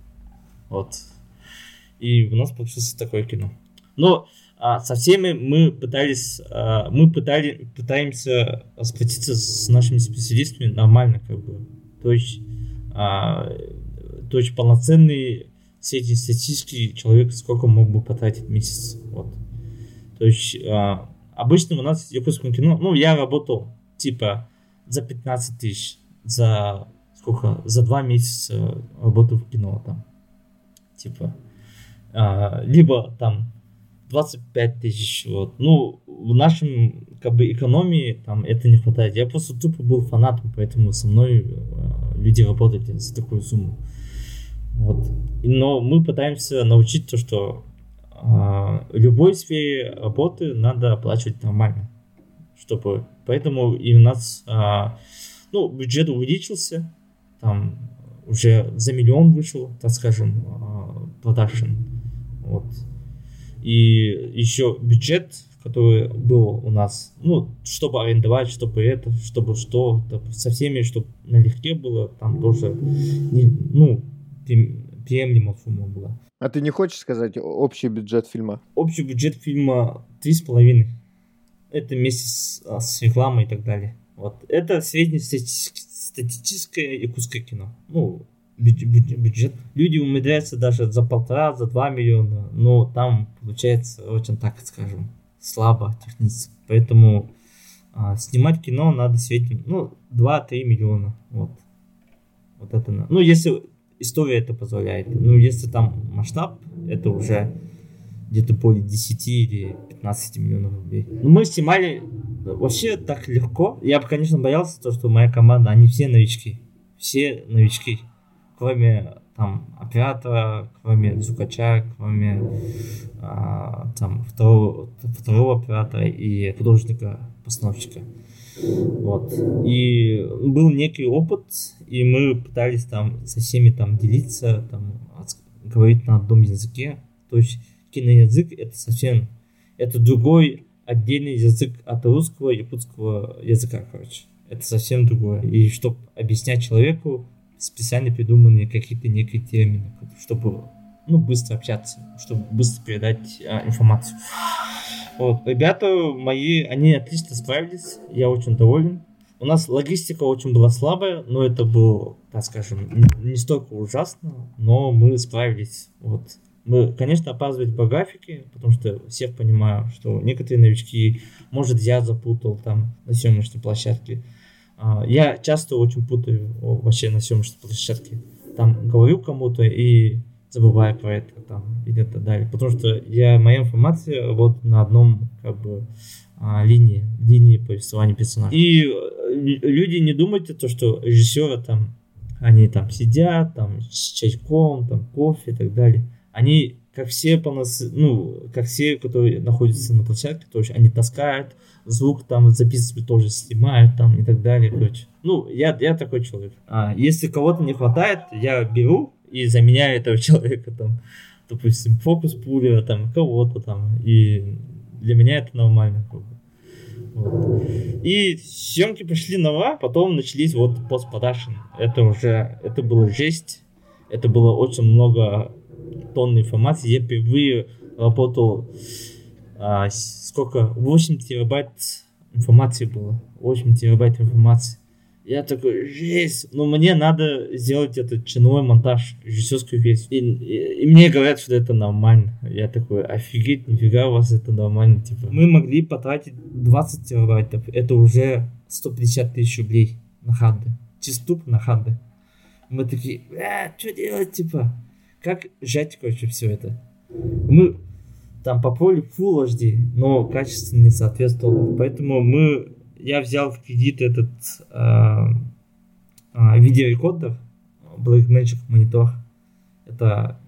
Вот. И у нас получилось такое кино. Но а, со всеми мы пытались, а, мы пытали, пытаемся сплотиться с нашими специалистами нормально, как бы. То есть, а, то есть полноценный среднестатистический человек сколько мог бы потратить в месяц. Вот. То есть, а, обычно у нас в якутском кино, ну, я работал, типа, за 15 тысяч, за сколько, за два месяца работаю в кино там. Типа, а, либо там 25 тысяч, вот. Ну, в нашем, как бы, экономии там это не хватает. Я просто тупо был фанатом, поэтому со мной э, люди работают за такую сумму. Вот. Но мы пытаемся научить то, что э, любой сфере работы надо оплачивать нормально. Чтобы... Поэтому и у нас э, ну, бюджет увеличился, там уже за миллион вышел, так скажем, продакшн. Вот. И еще бюджет, который был у нас, ну, чтобы арендовать, чтобы это, чтобы что, со всеми, чтобы налегке было, там тоже, не, ну, приемлемая сумма была. А ты не хочешь сказать общий бюджет фильма? Общий бюджет фильма три с половиной. Это вместе с, с рекламой и так далее. Вот. Это среднестатистическое якутское кино. Ну, бюджет. Люди умудряются даже за полтора, за два миллиона, но там получается очень, так скажем, слабо технически. Поэтому а, снимать кино надо светить, ну, 2-3 миллиона. Вот. Вот это, ну, если история это позволяет. Ну, если там масштаб, это уже где-то более 10 или 15 миллионов рублей. Ну, мы снимали вообще так легко. Я бы, конечно, боялся, то, что моя команда, они все новички. Все новички кроме там оператора, кроме звукача, кроме а, там второго, второго оператора и художника-постановщика. Вот. И был некий опыт, и мы пытались там со всеми там делиться, там говорить на одном языке. То есть киноязык это совсем, это другой отдельный язык от русского и якутского языка, короче. Это совсем другое. И чтобы объяснять человеку, специально придуманные какие-то некие термины, чтобы ну, быстро общаться, чтобы быстро передать а, информацию. Вот. Ребята мои, они отлично справились, я очень доволен. У нас логистика очень была слабая, но это было, так скажем, не столько ужасно, но мы справились. Вот. Мы, конечно, опаздывали по графике, потому что всех понимаю, что некоторые новички, может, я запутал там на съемочной площадке. А, я часто очень путаю вообще на съемочной площадке. Там говорю кому-то и забываю про это там и так далее. Потому что я, моя информация вот на одном как бы а, линии, линии повествования персонажа. И э, люди не думайте то, что режиссеры там, они там сидят, там с чайком, там кофе и так далее. Они как все по нас, ну, как все, которые находятся на площадке, то есть они таскают, звук там записывают, тоже снимают там и так далее, короче. Ну, я, я такой человек. А если кого-то не хватает, я беру и заменяю этого человека там, допустим, фокус пулера там, кого-то там, и для меня это нормально. Вот. И съемки пошли нова, потом начались вот постпродакшн. Это уже, это было жесть, это было очень много тонн информации. Я впервые работал, а, сколько, 8 терабайт информации было. 8 терабайт информации. Я такой, жесть, но ну, мне надо сделать этот чиновой монтаж, режиссерскую версию. И, и, мне говорят, что это нормально. Я такой, офигеть, нифига у вас это нормально. Типа, мы могли потратить 20 терабайтов, это уже 150 тысяч рублей на ханды. Чисто на ханды. Мы такие, э, что делать, типа? как сжать, короче, все это. Мы там попали Full HD, но качество не соответствовало. Поэтому мы, я взял в кредит этот э, э, видеорекордер Blackmagic монитор. Это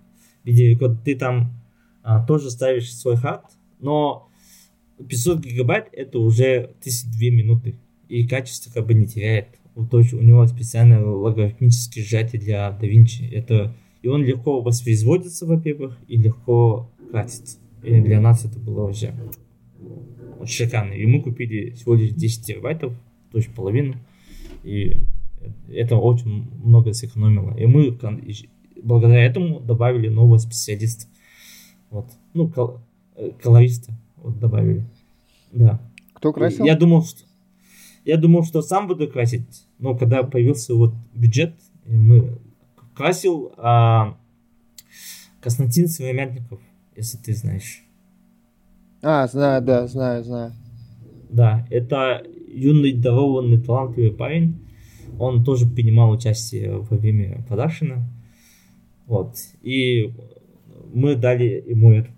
видеорекорд. Ты там э, тоже ставишь свой хард, но 500 гигабайт это уже 1002 минуты. И качество как бы не теряет. У, у него специальное логарифмическое сжатие для DaVinci. Это и он легко воспроизводится, во-первых, и легко катится. И для нас это было вообще очень шикарно. И мы купили всего лишь 10 терабайтов, то есть половину. И это очень много сэкономило. И мы благодаря этому добавили нового специалиста. Вот. Ну, кол- э, колориста вот добавили. Да. Кто красил? Я думал, что я думал, что сам буду красить, но когда появился вот бюджет, мы красил а, Константин Сыромятников, если ты знаешь. А, знаю, да, знаю, знаю. Да, это юный, дарованный, талантливый парень. Он тоже принимал участие во время продакшена. Вот. И мы дали ему эту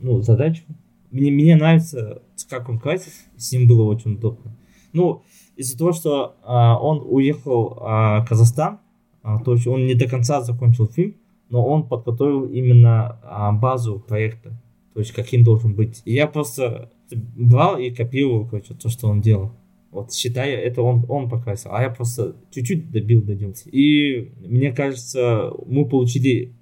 ну, задачу. Мне, мне нравится, как он красит. С ним было очень удобно. Ну, из-за того, что а, он уехал а, в Казахстан, а, то есть он не до конца закончил фильм, но он подготовил именно а, базу проекта, то есть каким должен быть. И я просто брал и копировал, короче, то, что он делал. Вот считая, это он, он покрасил, а я просто чуть-чуть добил, добился. И мне кажется, мы получили,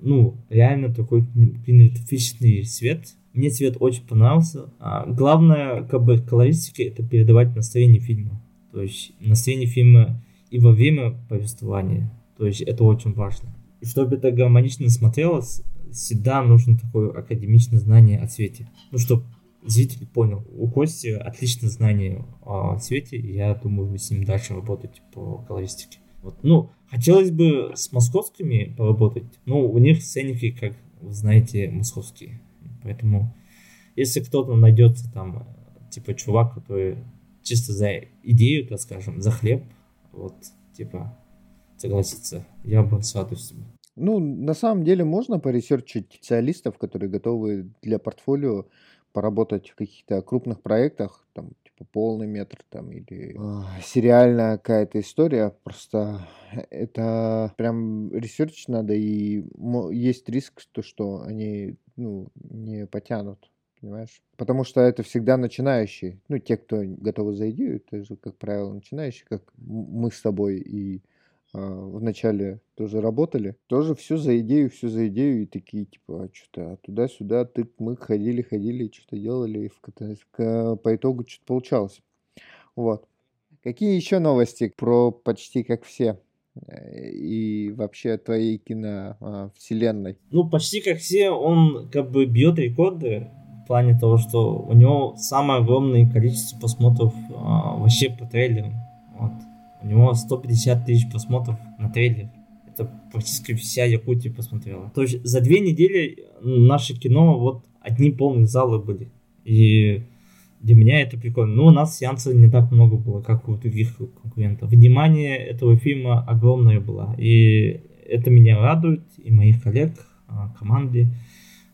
ну, реально такой кинематографичный цвет. Мне цвет очень понравился. А главное, как бы, колористика, это передавать настроение фильма. То есть настроение фильма и во время повествования. То есть это очень важно. И чтобы это гармонично смотрелось, всегда нужно такое академичное знание о цвете. Ну, чтобы зритель понял. У Кости отличное знание о цвете, и я думаю, вы с ним дальше работать по колористике. Вот. Ну, хотелось бы с московскими поработать, но у них сценики, как вы знаете, московские. Поэтому, если кто-то найдется там, типа чувак, который чисто за идею, так скажем, за хлеб, вот, типа, согласиться, я бы с радостью. Ну, на самом деле можно по research ить специалистов, которые готовы для портфолио поработать в каких-то крупных проектах, там, типа полный метр там или э, сериальная какая-то история. Просто это прям research надо, и есть риск, то, что они ну, не потянут понимаешь? Потому что это всегда начинающие. Ну, те, кто готовы за идею, это же, как правило, начинающие, как мы с тобой и вначале тоже работали, тоже все за идею, все за идею, и такие, типа, а что-то туда-сюда, ты, мы ходили, ходили, что-то делали, и в, в, по итогу что-то получалось. Вот. Какие еще новости про почти как все? Э, и вообще твоей киновселенной? Ну, почти как все, он как бы бьет рекорды в плане того, что у него самое огромное количество просмотров а, вообще по трейлерам. Вот. У него 150 тысяч просмотров на трейлер. Это практически вся Якутия посмотрела. То есть за две недели наше кино вот одни полные залы были. И для меня это прикольно. Ну, у нас сеансов не так много было, как у других конкурентов. Внимание этого фильма огромное было. И это меня радует, и моих коллег, а, команде,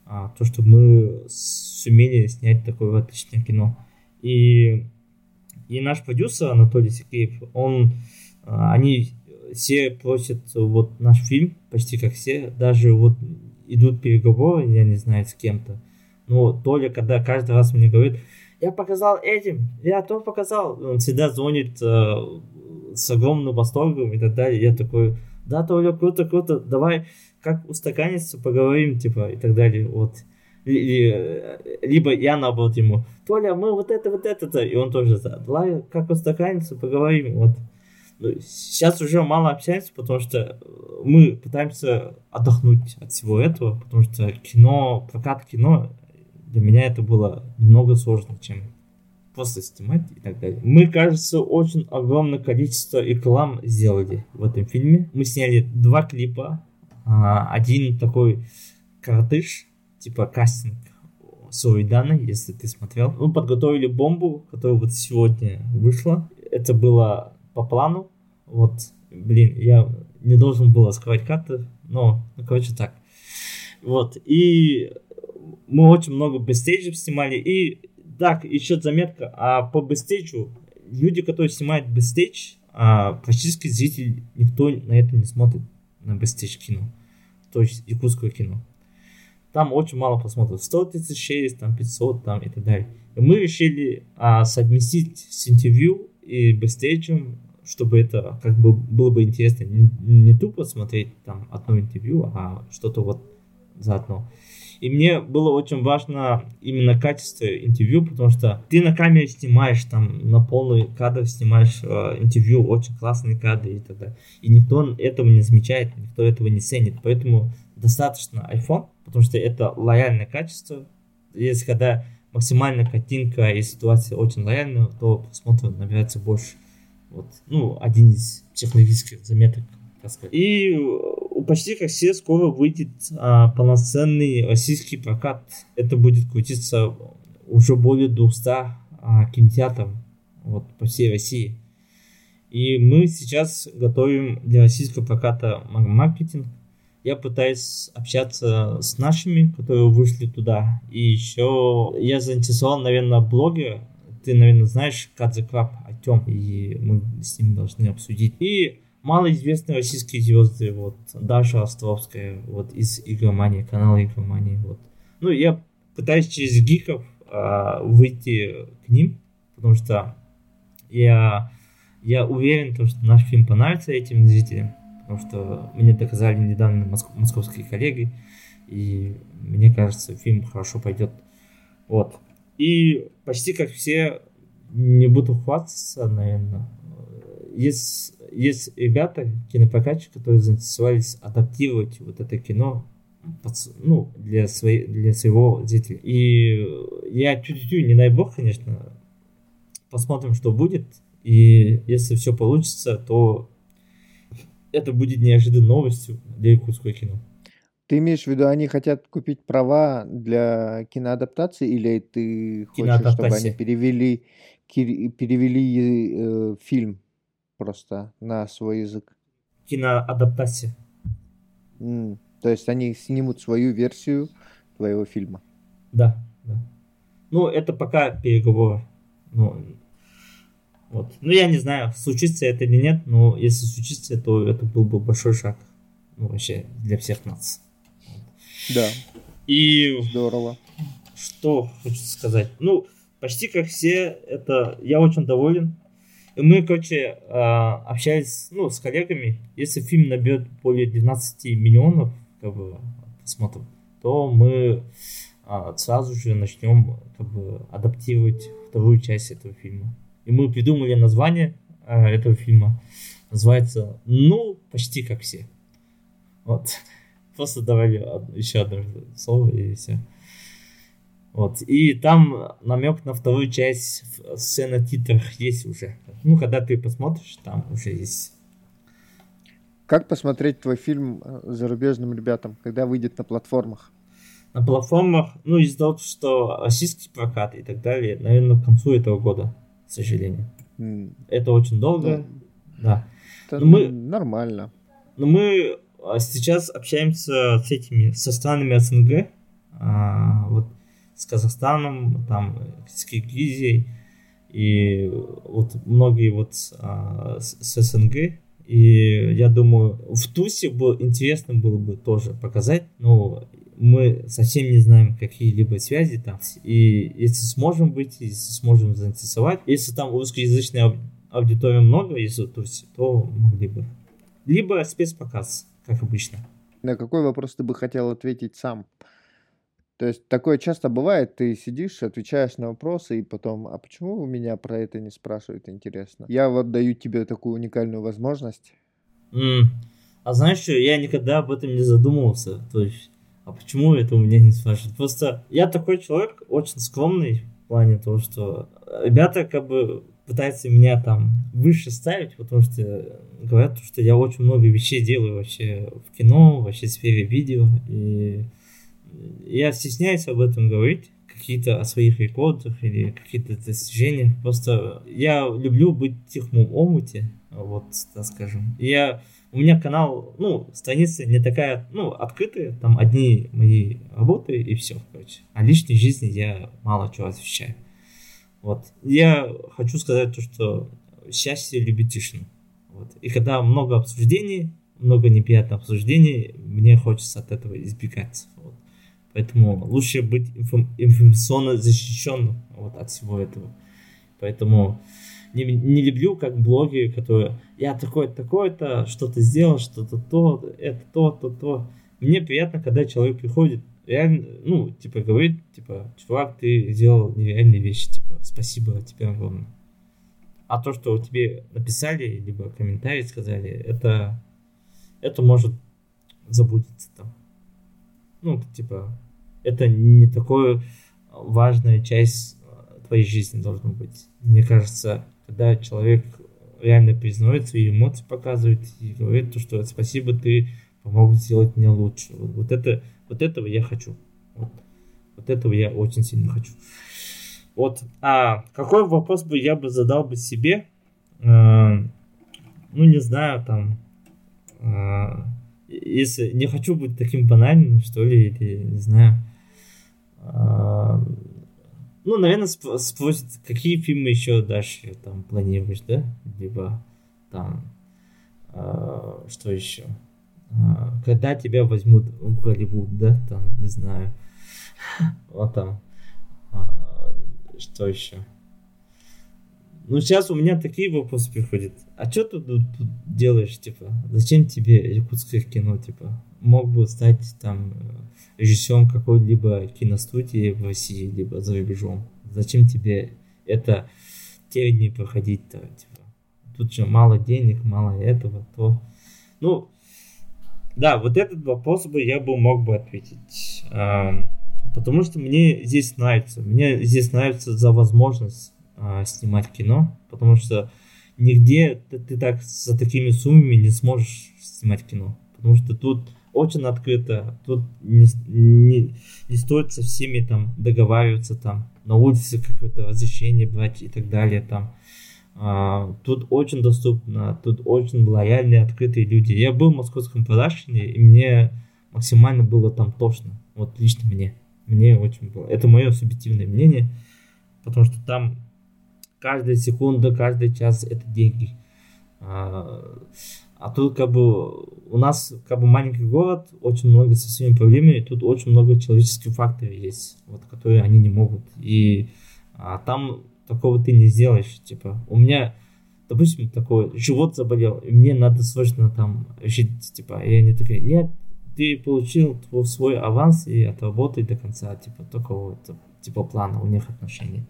а, то, что мы сумели снять такое отличное кино. И и наш продюсер Анатолий Сергеев, он, а, они все просят вот наш фильм, почти как все, даже вот идут переговоры, я не знаю, с кем-то. Но Толя, когда каждый раз мне говорит, я показал этим, я то показал, он всегда звонит э, с огромным восторгом и так далее. Я такой, да, Толя, круто, круто, давай как устаканиться, поговорим, типа, и так далее. Вот. Э, либо я наоборот ему, Толя, мы вот это, вот это-то, и он тоже, давай как устаканиться, поговорим, вот. Ну, сейчас уже мало общаемся, потому что мы пытаемся отдохнуть от всего этого, потому что кино, прокат кино, для меня это было немного сложно, чем просто снимать и так далее. Мы, кажется, очень огромное количество реклам сделали в этом фильме. Мы сняли два клипа. А, один такой коротыш, типа кастинг Суидана, если ты смотрел. Мы подготовили бомбу, которая вот сегодня вышла. Это было по плану. Вот, блин, я не должен был раскрывать карты, но, ну, короче, так. Вот, и мы очень много бестейджев снимали, и так, еще заметка, а по бестейджу, люди, которые снимают бестейдж, а, практически зритель, никто на это не смотрит, на бестейдж кино, то есть якутское кино там очень мало просмотров. 100 тысяч, там 500, там и так далее. И мы решили а, совместить с интервью и бэкстейджем, чтобы это как бы было бы интересно. Не, не тупо смотреть там одно интервью, а что-то вот заодно. И мне было очень важно именно качество интервью, потому что ты на камере снимаешь там на полный кадр, снимаешь э, интервью, очень классные кадры и так далее. И никто этого не замечает, никто этого не ценит. Поэтому достаточно iPhone, потому что это лояльное качество. Если когда максимальная картинка и ситуация очень лояльная, то просмотр набирается больше. Вот. Ну, один из психологических заметок. Так сказать. И у почти как все скоро выйдет а, полноценный российский прокат. Это будет крутиться уже более 200 а, кинотеатров вот, по всей России. И мы сейчас готовим для российского проката маркетинг я пытаюсь общаться с нашими, которые вышли туда. И еще я заинтересован, наверное, блоге. Ты, наверное, знаешь Кадзе Краб Артем, и мы с ним должны обсудить. И малоизвестные российские звезды, вот Даша Островская, вот из Игромании, канала Игромании, вот. Ну, я пытаюсь через гиков а, выйти к ним, потому что я, я уверен, что наш фильм понравится этим зрителям потому что мне доказали недавно моск- московские коллеги, и мне кажется, фильм хорошо пойдет. Вот. И почти как все, не буду хвастаться, наверное, есть, есть ребята, кинопрокатчики, которые заинтересовались адаптировать вот это кино ну, для, своей, для своего зрителя. И я чуть-чуть, не дай бог, конечно, посмотрим, что будет. И если все получится, то это будет неожиданной новостью для якутского кино. Ты имеешь в виду, они хотят купить права для киноадаптации, или ты хочешь, чтобы они перевели, перевели э, фильм просто на свой язык? Киноадаптация. Mm. То есть они снимут свою версию твоего фильма? Да, да. Ну, это пока переговоры. Ну, Вот. Ну, я не знаю, случится это или нет, но если случится, то это был бы большой шаг. Ну, вообще, для всех нас. Да. И... Здорово. Что хочу сказать? Ну, почти как все, это... Я очень доволен. И мы, короче, а, общались, ну, с коллегами. Если фильм наберет более 12 миллионов, как бы, просмотров, то мы а, сразу же начнем, как бы, адаптировать вторую часть этого фильма. И мы придумали название э, этого фильма. Называется «Ну, почти как все». Вот. Просто добавили еще одно слово и все. Вот. И там намек на вторую часть сцена титрах есть уже. Ну, когда ты посмотришь, там уже есть. Как посмотреть твой фильм э, зарубежным ребятам, когда выйдет на платформах? На платформах, ну, из-за того, что российский прокат и так далее, наверное, к концу этого года к сожалению. Mm. Это очень долго, ну, да. Это но мы, нормально. Но мы а, сейчас общаемся с этими, со странами СНГ, а, вот с Казахстаном, там, с Киргизией, и вот многие вот а, с, с СНГ, и я думаю, в Тусе было интересно было бы тоже показать, но мы совсем не знаем какие-либо связи там. И если сможем быть, если сможем заинтересовать, если там русскоязычная аудитория много, если то, то могли бы. Либо спецпоказ, как обычно. На какой вопрос ты бы хотел ответить сам? То есть такое часто бывает, ты сидишь, отвечаешь на вопросы, и потом, а почему у меня про это не спрашивают, интересно? Я вот даю тебе такую уникальную возможность. Mm. А знаешь что, я никогда об этом не задумывался. То есть а почему это у меня не спрашивают? Просто я такой человек очень скромный в плане того, что ребята как бы пытаются меня там выше ставить, потому что говорят, что я очень много вещей делаю вообще в кино, вообще в сфере видео, и я стесняюсь об этом говорить, какие-то о своих рекордах или какие-то достижения. Просто я люблю быть в тихом омуте, вот, так скажем. Я у меня канал, ну, страница не такая, ну, открытая, там одни мои работы и все, короче. А личной жизни я мало чего освещаю. Вот. Я хочу сказать то, что счастье любит тишину. Вот. И когда много обсуждений, много неприятных обсуждений, мне хочется от этого избегать. Вот. Поэтому лучше быть инфо- информационно защищенным вот, от всего этого. Поэтому не, не люблю как блоги, которые я такой такой-то, что-то сделал, что-то то, это то, то, то. Мне приятно, когда человек приходит, реально, ну, типа, говорит, типа, чувак, ты сделал нереальные вещи, типа, спасибо тебе огромное. А то, что тебе написали, либо комментарии сказали, это, это может забудется там. Ну, типа, это не такое важная часть твоей жизни должна быть. Мне кажется, когда человек реально признает свои эмоции, показывает и говорит, то, что спасибо, ты помог сделать мне лучше. Вот, вот, это, вот этого я хочу. Вот, вот этого я очень сильно хочу. Вот, а какой вопрос бы я бы задал бы себе? Э, ну, не знаю, там, э, если не хочу быть таким банальным, что ли, или не знаю. Э, ну, наверное, сп- спросят, какие фильмы еще дальше там планируешь, да? Либо там, э, что еще? Э, когда тебя возьмут в Голливуд, да? Там, не знаю. Вот там. Э, что еще? Ну, сейчас у меня такие вопросы приходят. А что ты тут, тут делаешь, типа? Зачем тебе якутское кино, типа? Мог бы стать там режиссером какой-либо киностудии в России, либо за рубежом. Зачем тебе это те дни проходить-то? Типа? Тут же мало денег, мало этого, то. Ну, да, вот этот вопрос бы я бы мог бы ответить. А, потому что мне здесь нравится. Мне здесь нравится за возможность а, снимать кино. Потому что нигде ты, ты так за такими суммами не сможешь снимать кино. Потому что тут очень открыто. Тут не, не, не стоит со всеми там договариваться, там на улице какое-то разрешение брать и так далее. Там. А, тут очень доступно, тут очень лояльные, открытые люди. Я был в московском продакшене, и мне максимально было там тошно. Вот лично мне. Мне очень было. Это мое субъективное мнение, потому что там каждая секунда, каждый час это деньги. А, а тут как бы у нас как бы маленький город, очень много со своими проблемами, тут очень много человеческих факторов есть, вот, которые они не могут. И а, там такого ты не сделаешь. Типа, у меня, допустим, такой живот заболел, и мне надо срочно там жить, типа, и они такие, нет, ты получил свой аванс и отработай до конца, типа, такого, типа, плана у них отношений.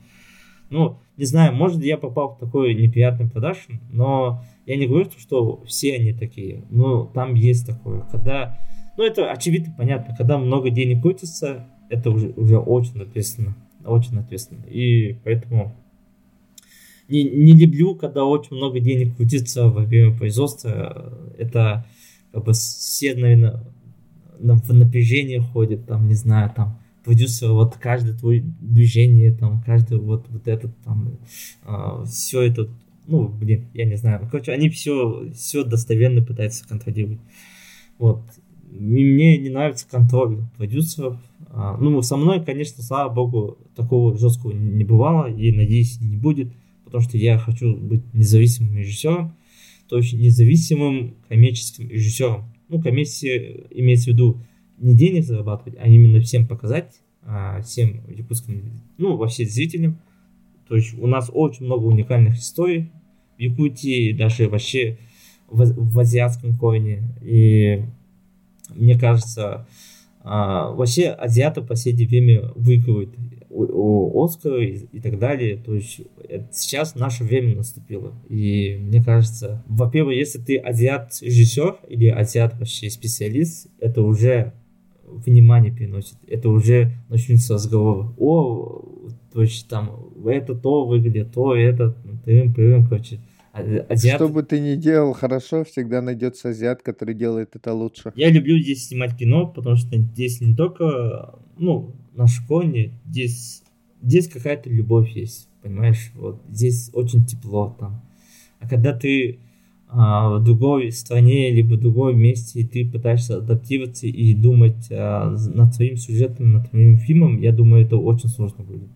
Ну, не знаю, может, я попал в такой неприятный продакшн, но я не говорю, что все они такие. Но там есть такое, когда... Ну, это очевидно, понятно. Когда много денег крутится, это уже, уже очень ответственно. Очень ответственно. И поэтому не, не люблю, когда очень много денег крутится во время производства. Это как бы все, наверное, в напряжение ходят, там, не знаю, там, продюсер, вот каждое твое движение, там, каждый вот, вот этот, там, э, а, все это, ну, блин, я не знаю. Ну, короче, они все, все достоверно пытаются контролировать. Вот. И мне не нравится контроль продюсеров. А, ну, со мной, конечно, слава богу, такого жесткого не бывало, и, надеюсь, не будет, потому что я хочу быть независимым режиссером, то есть независимым коммерческим режиссером. Ну, коммерция имеется в виду не денег зарабатывать, а именно всем показать, а, всем якутским, ну, вообще зрителям. То есть у нас очень много уникальных историй в Якутии, даже вообще в, в азиатском корне. И мне кажется, а, вообще азиаты в последнее время выигрывают у Оскара и, и так далее. То есть сейчас наше время наступило. И мне кажется, во-первых, если ты азиат-режиссер или азиат вообще специалист, это уже внимание переносит. Это уже начнется разговор. О, есть там это то выглядит, то это, тырым, пырым, короче. А, азиат... Что бы ты ни делал хорошо, всегда найдется азиат, который делает это лучше. Я люблю здесь снимать кино, потому что здесь не только, ну, на школе, здесь, здесь какая-то любовь есть, понимаешь? Вот здесь очень тепло там. А когда ты а, в другой стране, либо в другом месте, и ты пытаешься адаптироваться и думать а, над своим сюжетом, над своим фильмом, я думаю, это очень сложно будет.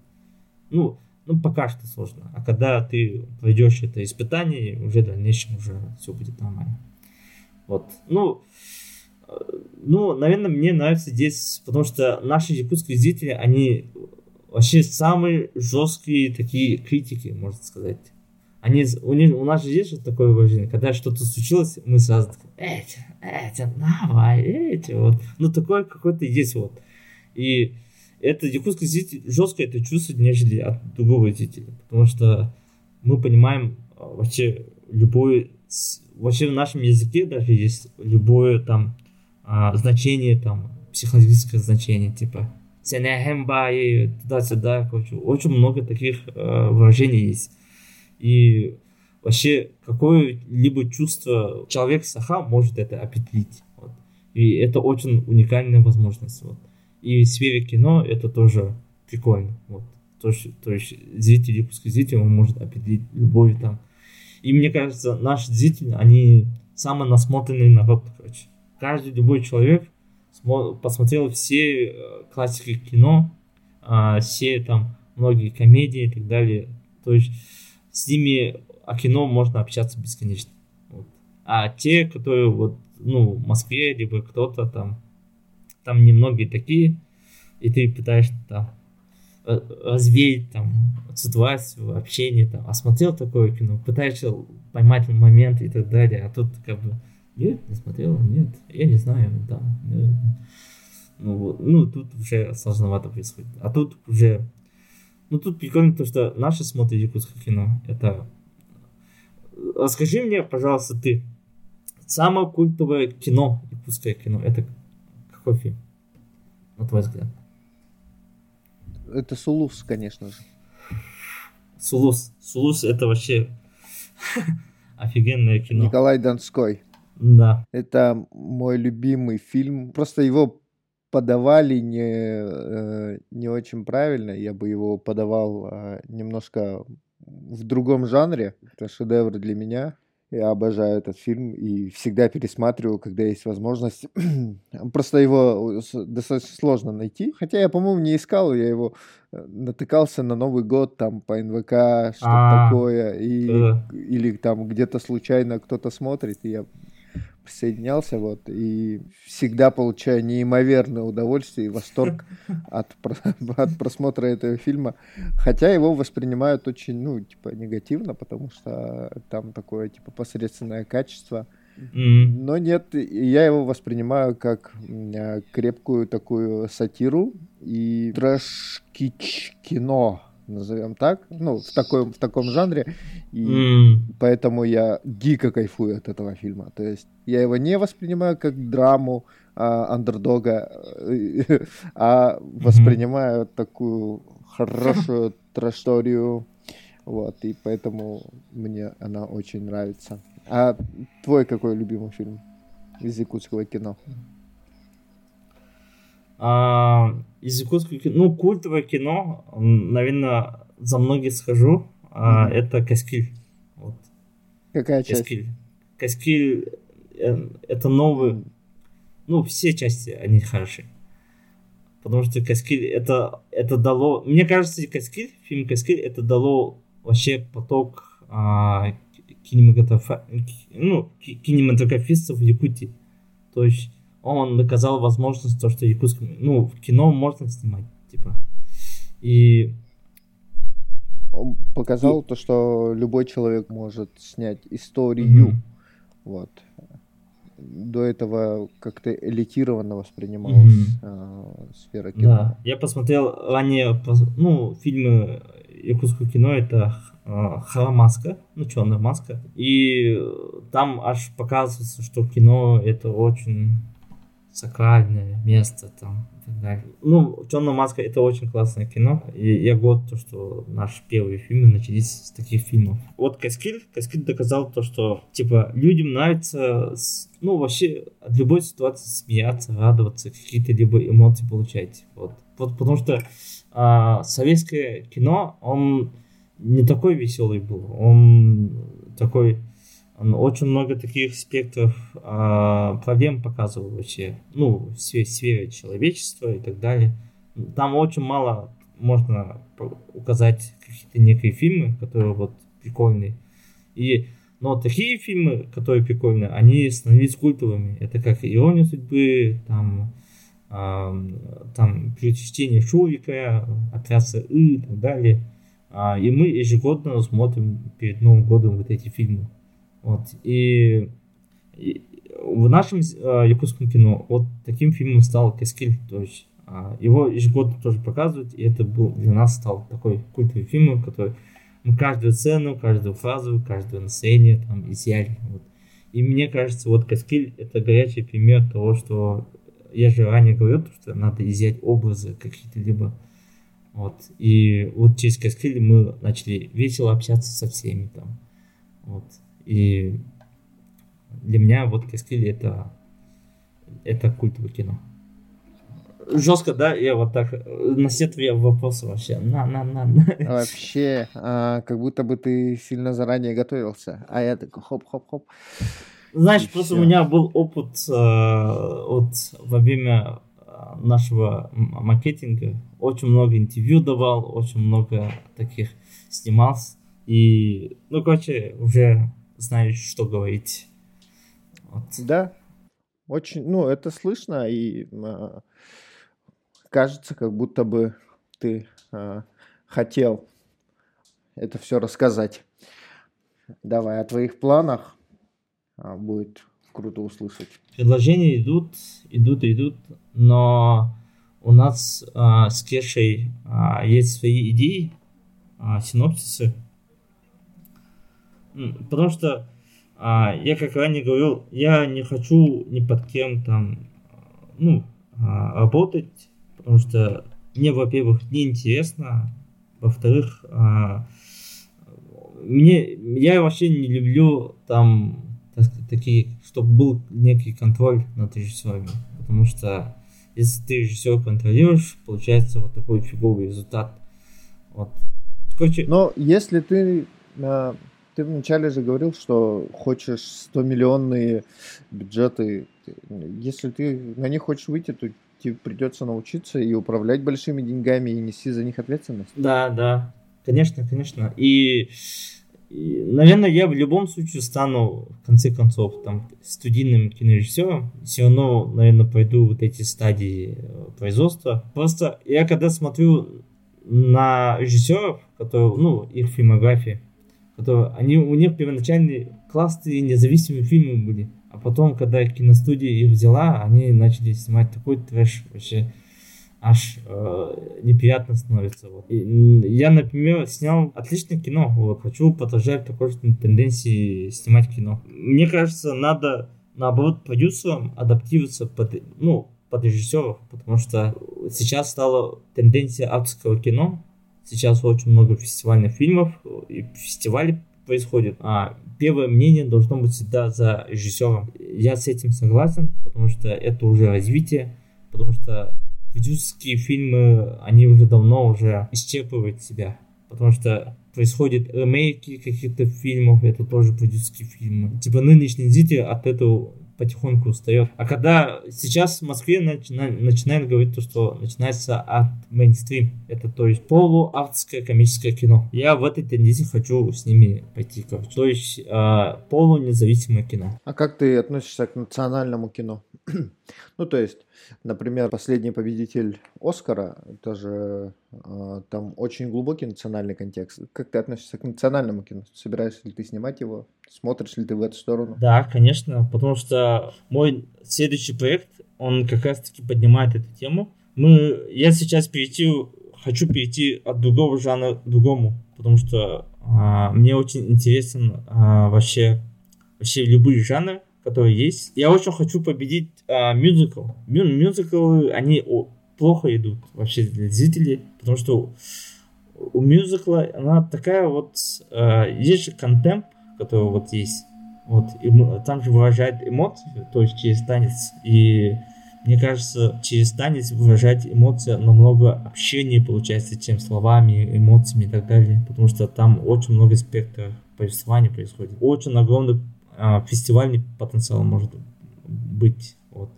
Ну, ну, пока что сложно. А когда ты пройдешь это испытание, уже в дальнейшем уже все будет нормально. Вот. Ну, э, ну, наверное, мне нравится здесь, потому что наши якутские зрители, они вообще самые жесткие такие критики, можно сказать они, у, них, у нас же есть вот такое выражение, когда что-то случилось, мы сразу такие, эти, эти, давай, эти, вот. Ну, такое какое-то есть вот. И это якутский зритель жестко это чувствует, нежели от другого зрителя. Потому что мы понимаем а, вообще любое, вообще в нашем языке даже есть любое там а, значение, там, психологическое значение, типа и туда-сюда, короче, очень много таких а, выражений есть. И вообще какое-либо чувство человек саха может это определить. Вот. И это очень уникальная возможность. Вот. И в сфере кино это тоже прикольно. Вот. То, есть, то есть зритель, японский зритель, он может определить любой там. И мне кажется, наши зрители, они самые насмотренные народ, короче. Каждый любой человек посмотрел все э, классики кино, а, все там многие комедии и так далее. То есть с ними о кино можно общаться бесконечно. Вот. А те, которые вот, ну, в Москве, либо кто-то там, там немногие такие, и ты пытаешься там э, развеять там ситуацию, общение, там, осмотрел такое кино, пытаешься поймать момент и так далее, а тут как бы нет, не смотрел, нет, я не знаю, да. Ну, вот, ну, тут уже сложновато происходит. А тут уже ну, тут прикольно то, что наши смотрят якутское кино. Это... Расскажи мне, пожалуйста, ты. Самое культовое кино, якутское кино, это фильм? На твой взгляд. Это Сулус, конечно же. Сулус. Сулус это вообще офигенное кино. Николай Донской. Да. Это мой любимый фильм. Просто его подавали не, э, не очень правильно. Я бы его подавал а, немножко в другом жанре. Это шедевр для меня. Я обожаю этот фильм и всегда пересматриваю, когда есть возможность. Просто его достаточно сложно найти. Хотя я, по-моему, не искал, я его э, натыкался на Новый год там по НВК, что-то а, такое, и, или там где-то случайно кто-то смотрит, и я присоединялся, вот, и всегда получаю неимоверное удовольствие и восторг от, от просмотра этого фильма, хотя его воспринимают очень, ну, типа, негативно, потому что там такое, типа, посредственное качество, mm но нет, я его воспринимаю как крепкую такую сатиру и трэш-кич кино, назовем так, ну, в, такой, в таком жанре, и mm. поэтому я дико кайфую от этого фильма. То есть я его не воспринимаю как драму а, андердога, а воспринимаю mm-hmm. такую хорошую трэш-историю, вот, и поэтому мне она очень нравится. А твой какой любимый фильм из якутского кино? А, из якутского кино, ну, культовое кино, наверное, за многих схожу, а, mm-hmm. это Каскиль. Вот. Какая часть? Каскиль. Каскиль э, это новый, ну, все части, они хороши. Потому что Каскиль это, это дало, мне кажется, Каскиль, фильм Каскиль, это дало вообще поток а, кинематографа, ну, кинематографистов в Якутии. То есть он доказал возможность то, что якутском, ну, в кино можно снимать, типа. И он показал и... то, что любой человек может снять историю. Mm-hmm. Вот. До этого как-то элитированно воспринималась mm-hmm. э, сфера кино. Да, я посмотрел ранее, ну, фильмы якутского кино, это э, Харамаска, ну, черная маска. И там аж показывается, что кино это очень сакральное место там и так далее. Ну, Темная маска это очень классное кино. И я год то, что наши первые фильмы начались с таких фильмов. Вот Каскиль, Каскиль доказал то, что типа людям нравится ну, вообще от любой ситуации смеяться, радоваться, какие-то либо эмоции получать. Вот. вот потому что а, советское кино, он не такой веселый был, он такой очень много таких спектров а, проблем показывал вообще, ну, в сфере, человечества и так далее. Там очень мало можно указать какие-то некие фильмы, которые вот прикольные. И, но такие фильмы, которые прикольные, они становились культовыми. Это как «Ирония судьбы», там, э, там «Перечтение Шурика», «Отряд И» и так далее. А, и мы ежегодно смотрим перед Новым годом вот эти фильмы. Вот. И, и в нашем э, якутском кино вот таким фильмом стал Каскиль. То есть э, его ежегодно тоже показывают, и это был для нас стал такой культовый фильм, который мы каждую сцену, каждую фразу, каждое настроение там изъяли. Вот. И мне кажется, вот Каскиль это горячий пример того, что я же ранее говорил, что надо изъять образы какие-то либо вот. И вот через Каскиль мы начали весело общаться со всеми там. Вот. И для меня вот Каскиль это, это культовое кино. Жестко, да? Я вот так на все твои вопросы вообще. На, на, на, на. Вообще, а, как будто бы ты сильно заранее готовился. А я такой хоп-хоп-хоп. Знаешь, И просто все. у меня был опыт э, вот во время нашего маркетинга. Очень много интервью давал, очень много таких снимался. И, ну, короче, уже знаешь, что говорить. Вот. Да, очень, ну, это слышно, и э, кажется, как будто бы ты э, хотел это все рассказать. Давай о твоих планах э, будет круто услышать. Предложения идут, идут, идут, но у нас э, с Кешей э, есть свои идеи, э, синопсисы, Потому что а, я, как ранее говорил, я не хочу ни под кем там, ну, а, работать, потому что мне, во-первых, неинтересно, во-вторых, а, мне, я вообще не люблю там так, такие, чтобы был некий контроль над режиссерами, потому что если ты режиссер контролируешь, получается вот такой фиговый результат. Вот. Короче... Но если ты Ты вначале же говорил, что хочешь 100 миллионные бюджеты. Если ты на них хочешь выйти, то тебе придется научиться и управлять большими деньгами, и нести за них ответственность. Да, да, конечно, конечно. И, и наверное, я в любом случае стану, в конце концов, там, студийным кинорежиссером. Все равно, наверное, пойду вот эти стадии э, производства. Просто я когда смотрю на режиссеров, которые, ну, их фильмографии, которые, они, у них первоначальные классные независимые фильмы были. А потом, когда киностудия их взяла, они начали снимать такой трэш вообще аж э, неприятно становится. Вот. И, я, например, снял отличное кино. Вот, хочу продолжать такой же тенденции снимать кино. Мне кажется, надо наоборот продюсерам адаптироваться под, ну, под режиссеров, потому что сейчас стала тенденция авторского кино. Сейчас очень много фестивальных фильмов и фестивали происходит. А первое мнение должно быть всегда за режиссером. Я с этим согласен, потому что это уже развитие, потому что продюсерские фильмы, они уже давно уже исчерпывают себя. Потому что происходят ремейки каких-то фильмов, это тоже продюсерские фильмы. Типа нынешний зритель от этого потихоньку устает. А когда сейчас в Москве начина, начинают говорить то, что начинается от мейнстрим, это то есть полуавторское комическое кино. Я в этой тенденции хочу с ними пойти, короче. То есть э, полунезависимое кино. А как ты относишься к национальному кино? ну, то есть, например, последний победитель Оскара, это же э, там очень глубокий национальный контекст. Как ты относишься к национальному кино? Собираешься ли ты снимать его? Смотришь ли ты в эту сторону? Да, конечно, потому что мой следующий проект, он как раз-таки поднимает эту тему. Мы, я сейчас перейти, хочу перейти от другого жанра к другому, потому что а, мне очень интересен а, вообще, вообще любые жанры, которые есть. Я очень хочу победить а, мюзикл. Мю, мюзиклы, они о, плохо идут вообще для зрителей, потому что у мюзикла она такая вот, а, есть же контемп, который вот есть. Вот, и там же выражает эмоции, то есть через танец. И мне кажется, через танец выражать эмоции намного общения получается, чем словами, эмоциями и так далее. Потому что там очень много спектров повествования происходит. Очень огромный фестивальный потенциал может быть. Вот.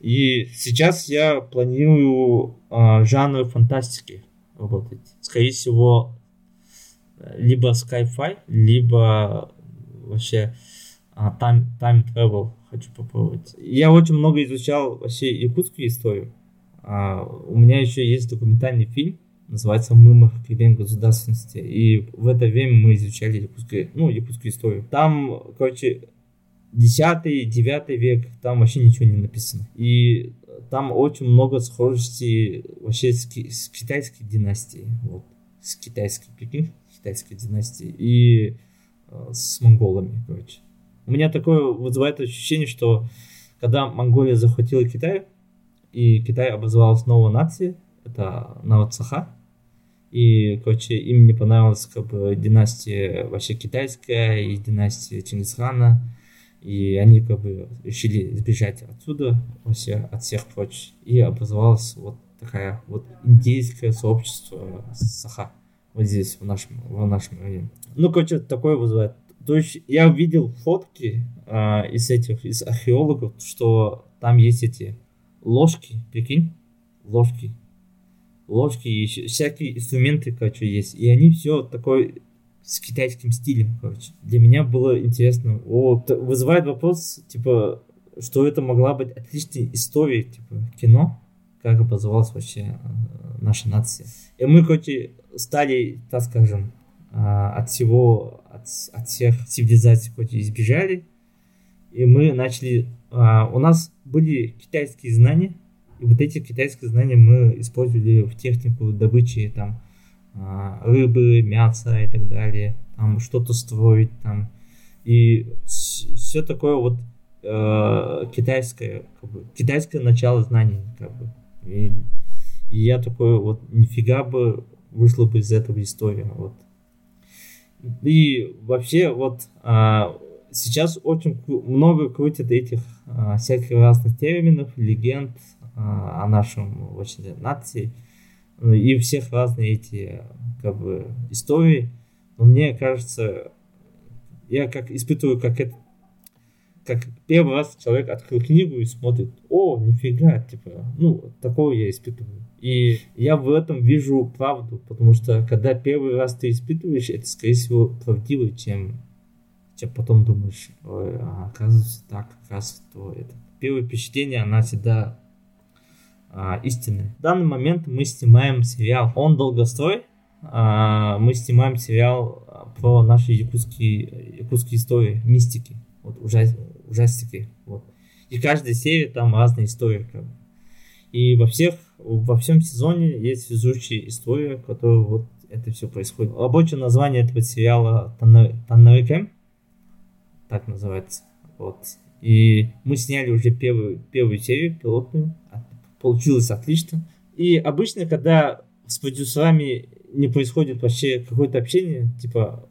И сейчас я планирую а, жанры фантастики работать. Скорее всего, либо sci-fi, либо вообще а, time, time travel хочу попробовать. Я очень много изучал вообще якутскую историю. А, у меня еще есть документальный фильм, называется «Мымах перемен государственности». И в это время мы изучали якутскую, ну, якутскую историю. Там, короче, 10-9 век, там вообще ничего не написано. И там очень много схожестей вообще с, с китайской династией. Вот. С китайской, прикинь? китайской династии и э, с монголами, короче. У меня такое вызывает ощущение, что когда Монголия захватила Китай, и Китай образовалась новая нация, это Навацаха, и, короче, им не понравилась как бы династия вообще китайская и династия Чингисхана, и они как бы решили сбежать отсюда, вообще от всех прочь, и образовалось вот такая вот индейское сообщество Саха вот здесь, в нашем, в нашем районе. Ну, короче, такое вызывает. То есть я видел фотки а, из этих, из археологов, что там есть эти ложки, прикинь, ложки, ложки и всякие инструменты, короче, есть. И они все такой с китайским стилем, короче. Для меня было интересно. О, вызывает вопрос, типа, что это могла быть отличной историей, типа, кино, как образовалась вообще э, наша нация. И мы, короче, стали, так скажем, а, от всего, от, от всех цивилизаций хоть избежали, и мы начали, а, у нас были китайские знания, вот эти китайские знания мы использовали в технику добычи там а, рыбы, мяса и так далее, там что-то строить там, и все такое вот э, китайское, как бы, китайское начало знаний, как бы. И, и я такой вот нифига бы вышла бы из этого история. Вот. И вообще вот а, сейчас очень много крутят этих а, всяких разных терминов, легенд о нашем вообще нации и всех разные эти как бы истории. Но мне кажется, я как испытываю, как это как первый раз человек открыл книгу и смотрит, о, нифига, типа, ну, такого я испытываю. И я в этом вижу правду, потому что когда первый раз ты испытываешь, это, скорее всего, правдивее, чем, чем потом думаешь, ой, а, оказывается так, оказывается то. Это. Первое впечатление, она всегда а, истинная. В данный момент мы снимаем сериал «Он долгострой», а, мы снимаем сериал про наши якутские, якутские истории, мистики, вот, ужас, ужастики. Вот. И каждая серия там разная история. Как бы. И во всех, во всем сезоне есть везучая история, которая вот это все происходит. Рабочее название этого сериала Таннерикэм, так называется. Вот. И мы сняли уже первую, первую серию, пилотную. Получилось отлично. И обычно, когда с продюсерами не происходит вообще какое-то общение, типа,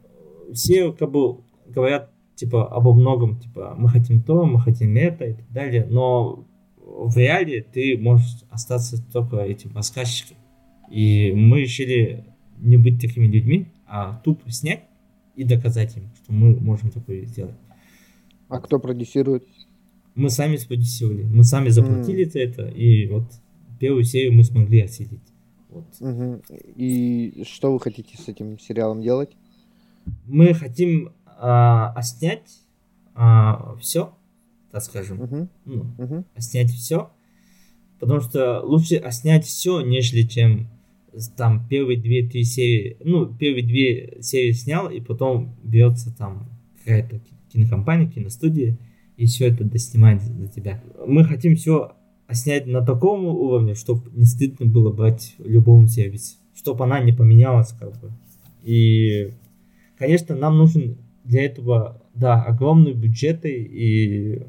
все как бы говорят типа обо многом, типа мы хотим то, мы хотим это и так далее, но в реале ты можешь остаться только этим рассказчиком. И мы решили не быть такими людьми, а тупо снять и доказать им, что мы можем такое сделать. А кто продюсирует? Мы сами спродюсировали, мы сами заплатили mm. за это, и вот первую серию мы смогли осилить. Вот. Угу. И что вы хотите с этим сериалом делать? Мы хотим а, а снять а, все, так скажем. Uh-huh. Ну, uh-huh. А снять все. Потому что лучше оснять все, нежели чем там первые две-три серии, ну, первые две серии снял, и потом берется там какая-то кинокомпания, киностудия, и все это доснимает за тебя. Мы хотим все снять на таком уровне, чтобы не стыдно было брать в любом сервисе, чтобы она не поменялась как бы. И, конечно, нам нужен для этого, да, огромные бюджеты, и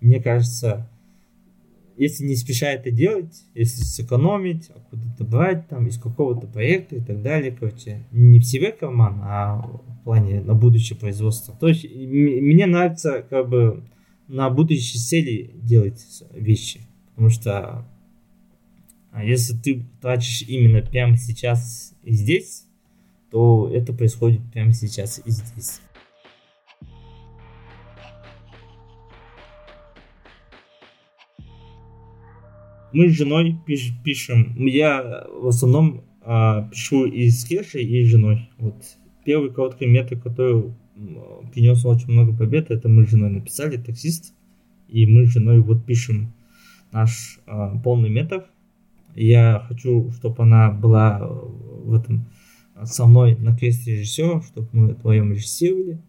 мне кажется, если не спеша это делать, если сэкономить, откуда-то брать там из какого-то проекта и так далее, короче, не в себе карман, а в плане на будущее производство. То есть мне нравится как бы на будущие цели делать вещи, потому что а если ты тратишь именно прямо сейчас и здесь, то это происходит прямо сейчас и здесь. Мы с женой пиш, пишем. Я в основном а, пишу и с Кешей, и с женой. Вот первый короткий метод, который принес очень много побед, это мы с женой написали, таксист. И мы с женой вот пишем наш а, полный метод. Я хочу, чтобы она была в этом со мной на квесте режиссера, чтобы мы вдвоем режиссировали.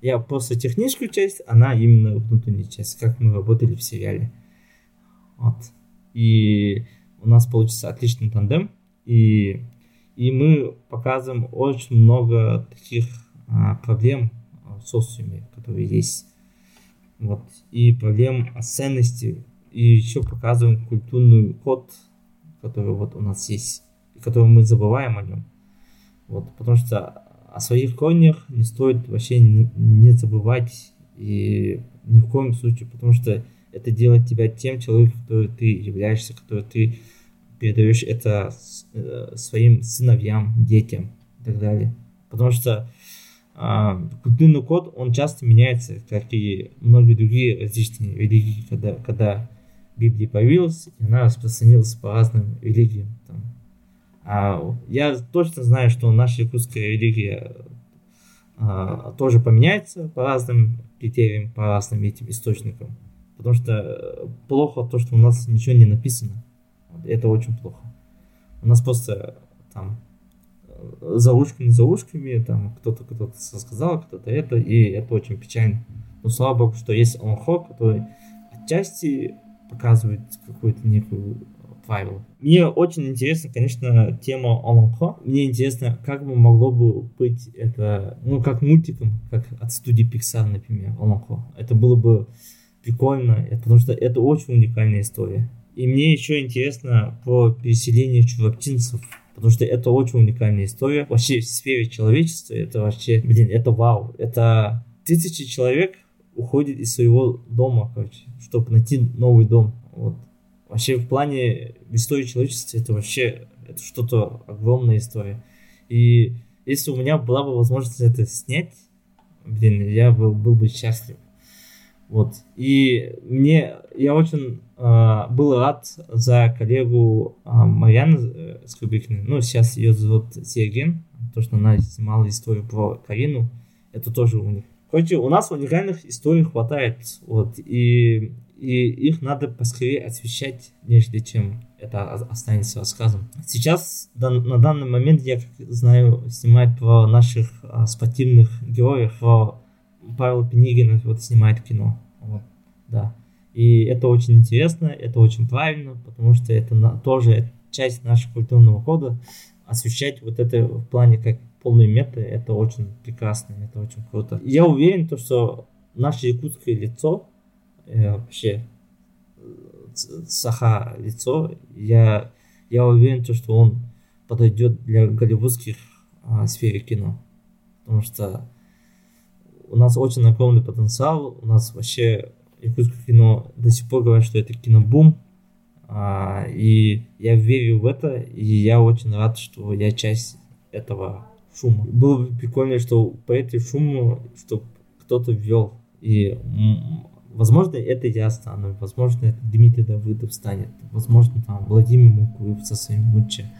Я просто техническую часть, она именно внутренняя часть, как мы работали в сериале. Вот и у нас получится отличный тандем, и, и мы показываем очень много таких а, проблем в социуме, которые есть. Вот. И проблем о ценности, и еще показываем культурный код, который вот у нас есть, и который мы забываем о нем. Вот, потому что о своих корнях не стоит вообще не забывать и ни в коем случае, потому что это делает тебя тем человеком, который ты являешься, который ты передаешь это э, своим сыновьям, детям и так далее. Потому что э, культурный код, он часто меняется, как и многие другие различные религии, когда, когда Библия появилась, и она распространилась по разным религиям. Там. А я точно знаю, что наша якутская религия а, тоже поменяется по разным критериям, по разным этим источникам. Потому что э, плохо то, что у нас ничего не написано. Это очень плохо. У нас просто там э, за ушками, за ушками, там кто-то кто-то сказал, кто-то это, и это очень печально. Но слава богу, что есть онхо, который отчасти показывает какую-то некую правило. Мне очень интересна, конечно, тема онхо. Мне интересно, как бы могло бы быть это, ну, как мультиком, как от студии Pixar, например, онхо. Это было бы прикольно, потому что это очень уникальная история. И мне еще интересно про переселение чувактинцев, потому что это очень уникальная история. Вообще в сфере человечества это вообще, блин, это вау. Это тысячи человек уходит из своего дома, короче, чтобы найти новый дом. Вот. Вообще в плане истории человечества это вообще это что-то огромная история. И если у меня была бы возможность это снять, блин, я был, был бы счастлив. Вот. И мне, я очень э, был рад за коллегу э, Марьяны Скребыкиной. Ну, сейчас ее зовут Серген. То, что она снимала историю про Карину. Это тоже у них. Короче, у нас уникальных историй хватает. Вот. И, и их надо поскорее освещать, нежели чем это останется рассказом. Сейчас, на данный момент, я как знаю, снимать про наших а, спортивных героев, про Павел Пенигин вот снимает кино. Да. И это очень интересно, это очень правильно, потому что это на, тоже часть нашего культурного кода. Освещать вот это в плане как полный мета, это очень прекрасно, это очень круто. Я уверен, то, что наше якутское лицо, э, вообще Саха лицо, я, я уверен, то, что он подойдет для голливудских а, сфере кино. Потому что у нас очень огромный потенциал, у нас вообще якутское кино до сих пор говорят, что это кинобум, а, и я верю в это, и я очень рад, что я часть этого шума. Было бы прикольно, что по этой шуму, чтобы кто-то ввел, и возможно это я стану, возможно это Дмитрий Давыдов станет, возможно там Владимир Мукуев со своим Муче.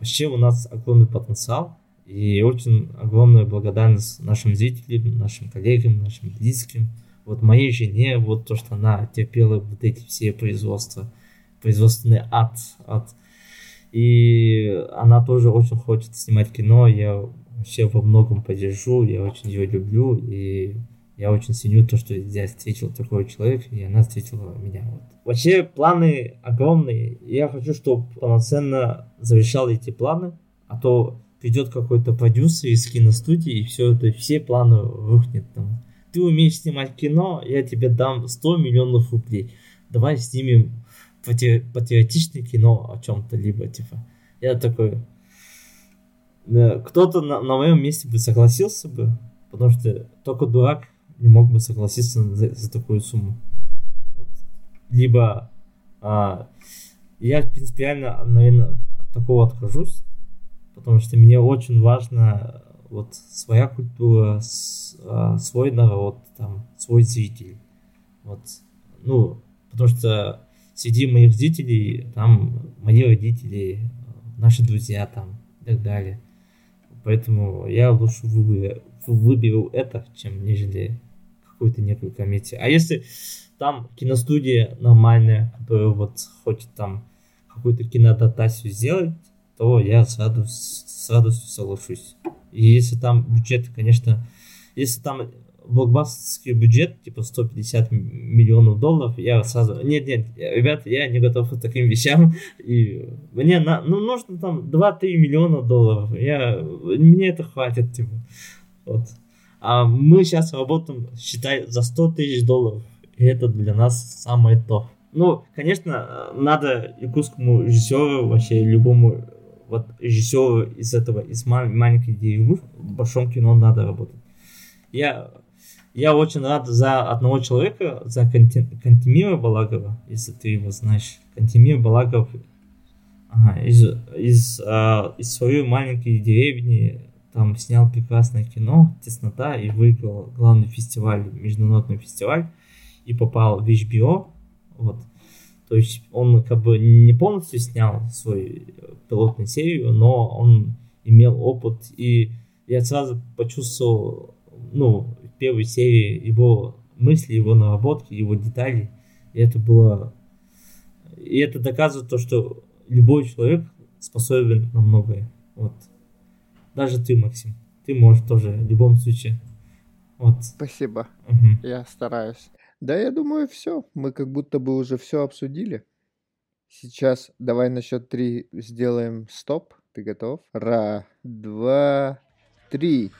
Вообще у нас огромный потенциал, и очень огромная благодарность нашим зрителям, нашим коллегам, нашим близким. Вот моей жене, вот то, что она терпела вот эти все производства, производственный ад, ад. И она тоже очень хочет снимать кино, я вообще во многом поддержу, я очень ее люблю, и я очень ценю то, что я встретил такого человека, и она встретила меня. Вот. Вообще планы огромные, я хочу, чтобы полноценно завершал эти планы, а то придет какой-то продюсер из киностудии, и все это, все планы рухнет там. Ты умеешь снимать кино, я тебе дам 100 миллионов рублей. Давай снимем патриотичное кино о чем-то либо, типа. Я такой... Кто-то на, на моем месте бы согласился бы, потому что только дурак не мог бы согласиться за, за такую сумму. Вот. Либо а, я принципиально, наверное, от такого откажусь, потому что мне очень важно вот своя культура, а, свой народ, там, свой зритель. Вот. Ну, потому что среди моих зрителей там мои родители, наши друзья там и так далее. Поэтому я лучше выберу, выберу это, чем нежели какую-то некую комедию. А если там киностудия нормальная, которая вот хочет там какую-то кинодотацию сделать, то я с радостью, с радостью соглашусь. И если там бюджет, конечно, если там блокбастерский бюджет, типа 150 миллионов долларов, я сразу, нет, нет, ребят, я не готов к таким вещам, и мне на, ну, нужно там 2-3 миллиона долларов, я, мне это хватит, типа, вот. А мы сейчас работаем, считай, за 100 тысяч долларов, и это для нас самое то. Ну, конечно, надо якутскому режиссеру, вообще любому вот режиссеру из этого, из маленьких деревьев, в большом кино надо работать. Я, я очень рад за одного человека, за Канти, Кантемира Балагова, если ты его знаешь. Кантемир Балагов ага, из, из, а, из своей маленькой деревни там снял прекрасное кино «Теснота» и выиграл главный фестиваль, международный фестиваль и попал в HBO. Вот. То есть он как бы не полностью снял свою пилотную серию, но он имел опыт, и я сразу почувствовал, ну, в первой серии его мысли, его наработки, его детали, и это было... И это доказывает то, что любой человек способен на многое. Вот. Даже ты, Максим. Ты можешь тоже в любом случае. Вот. Спасибо. Угу. Я стараюсь. Да, я думаю, все. Мы как будто бы уже все обсудили. Сейчас давай на счет три сделаем стоп. Ты готов? Ра, два, три.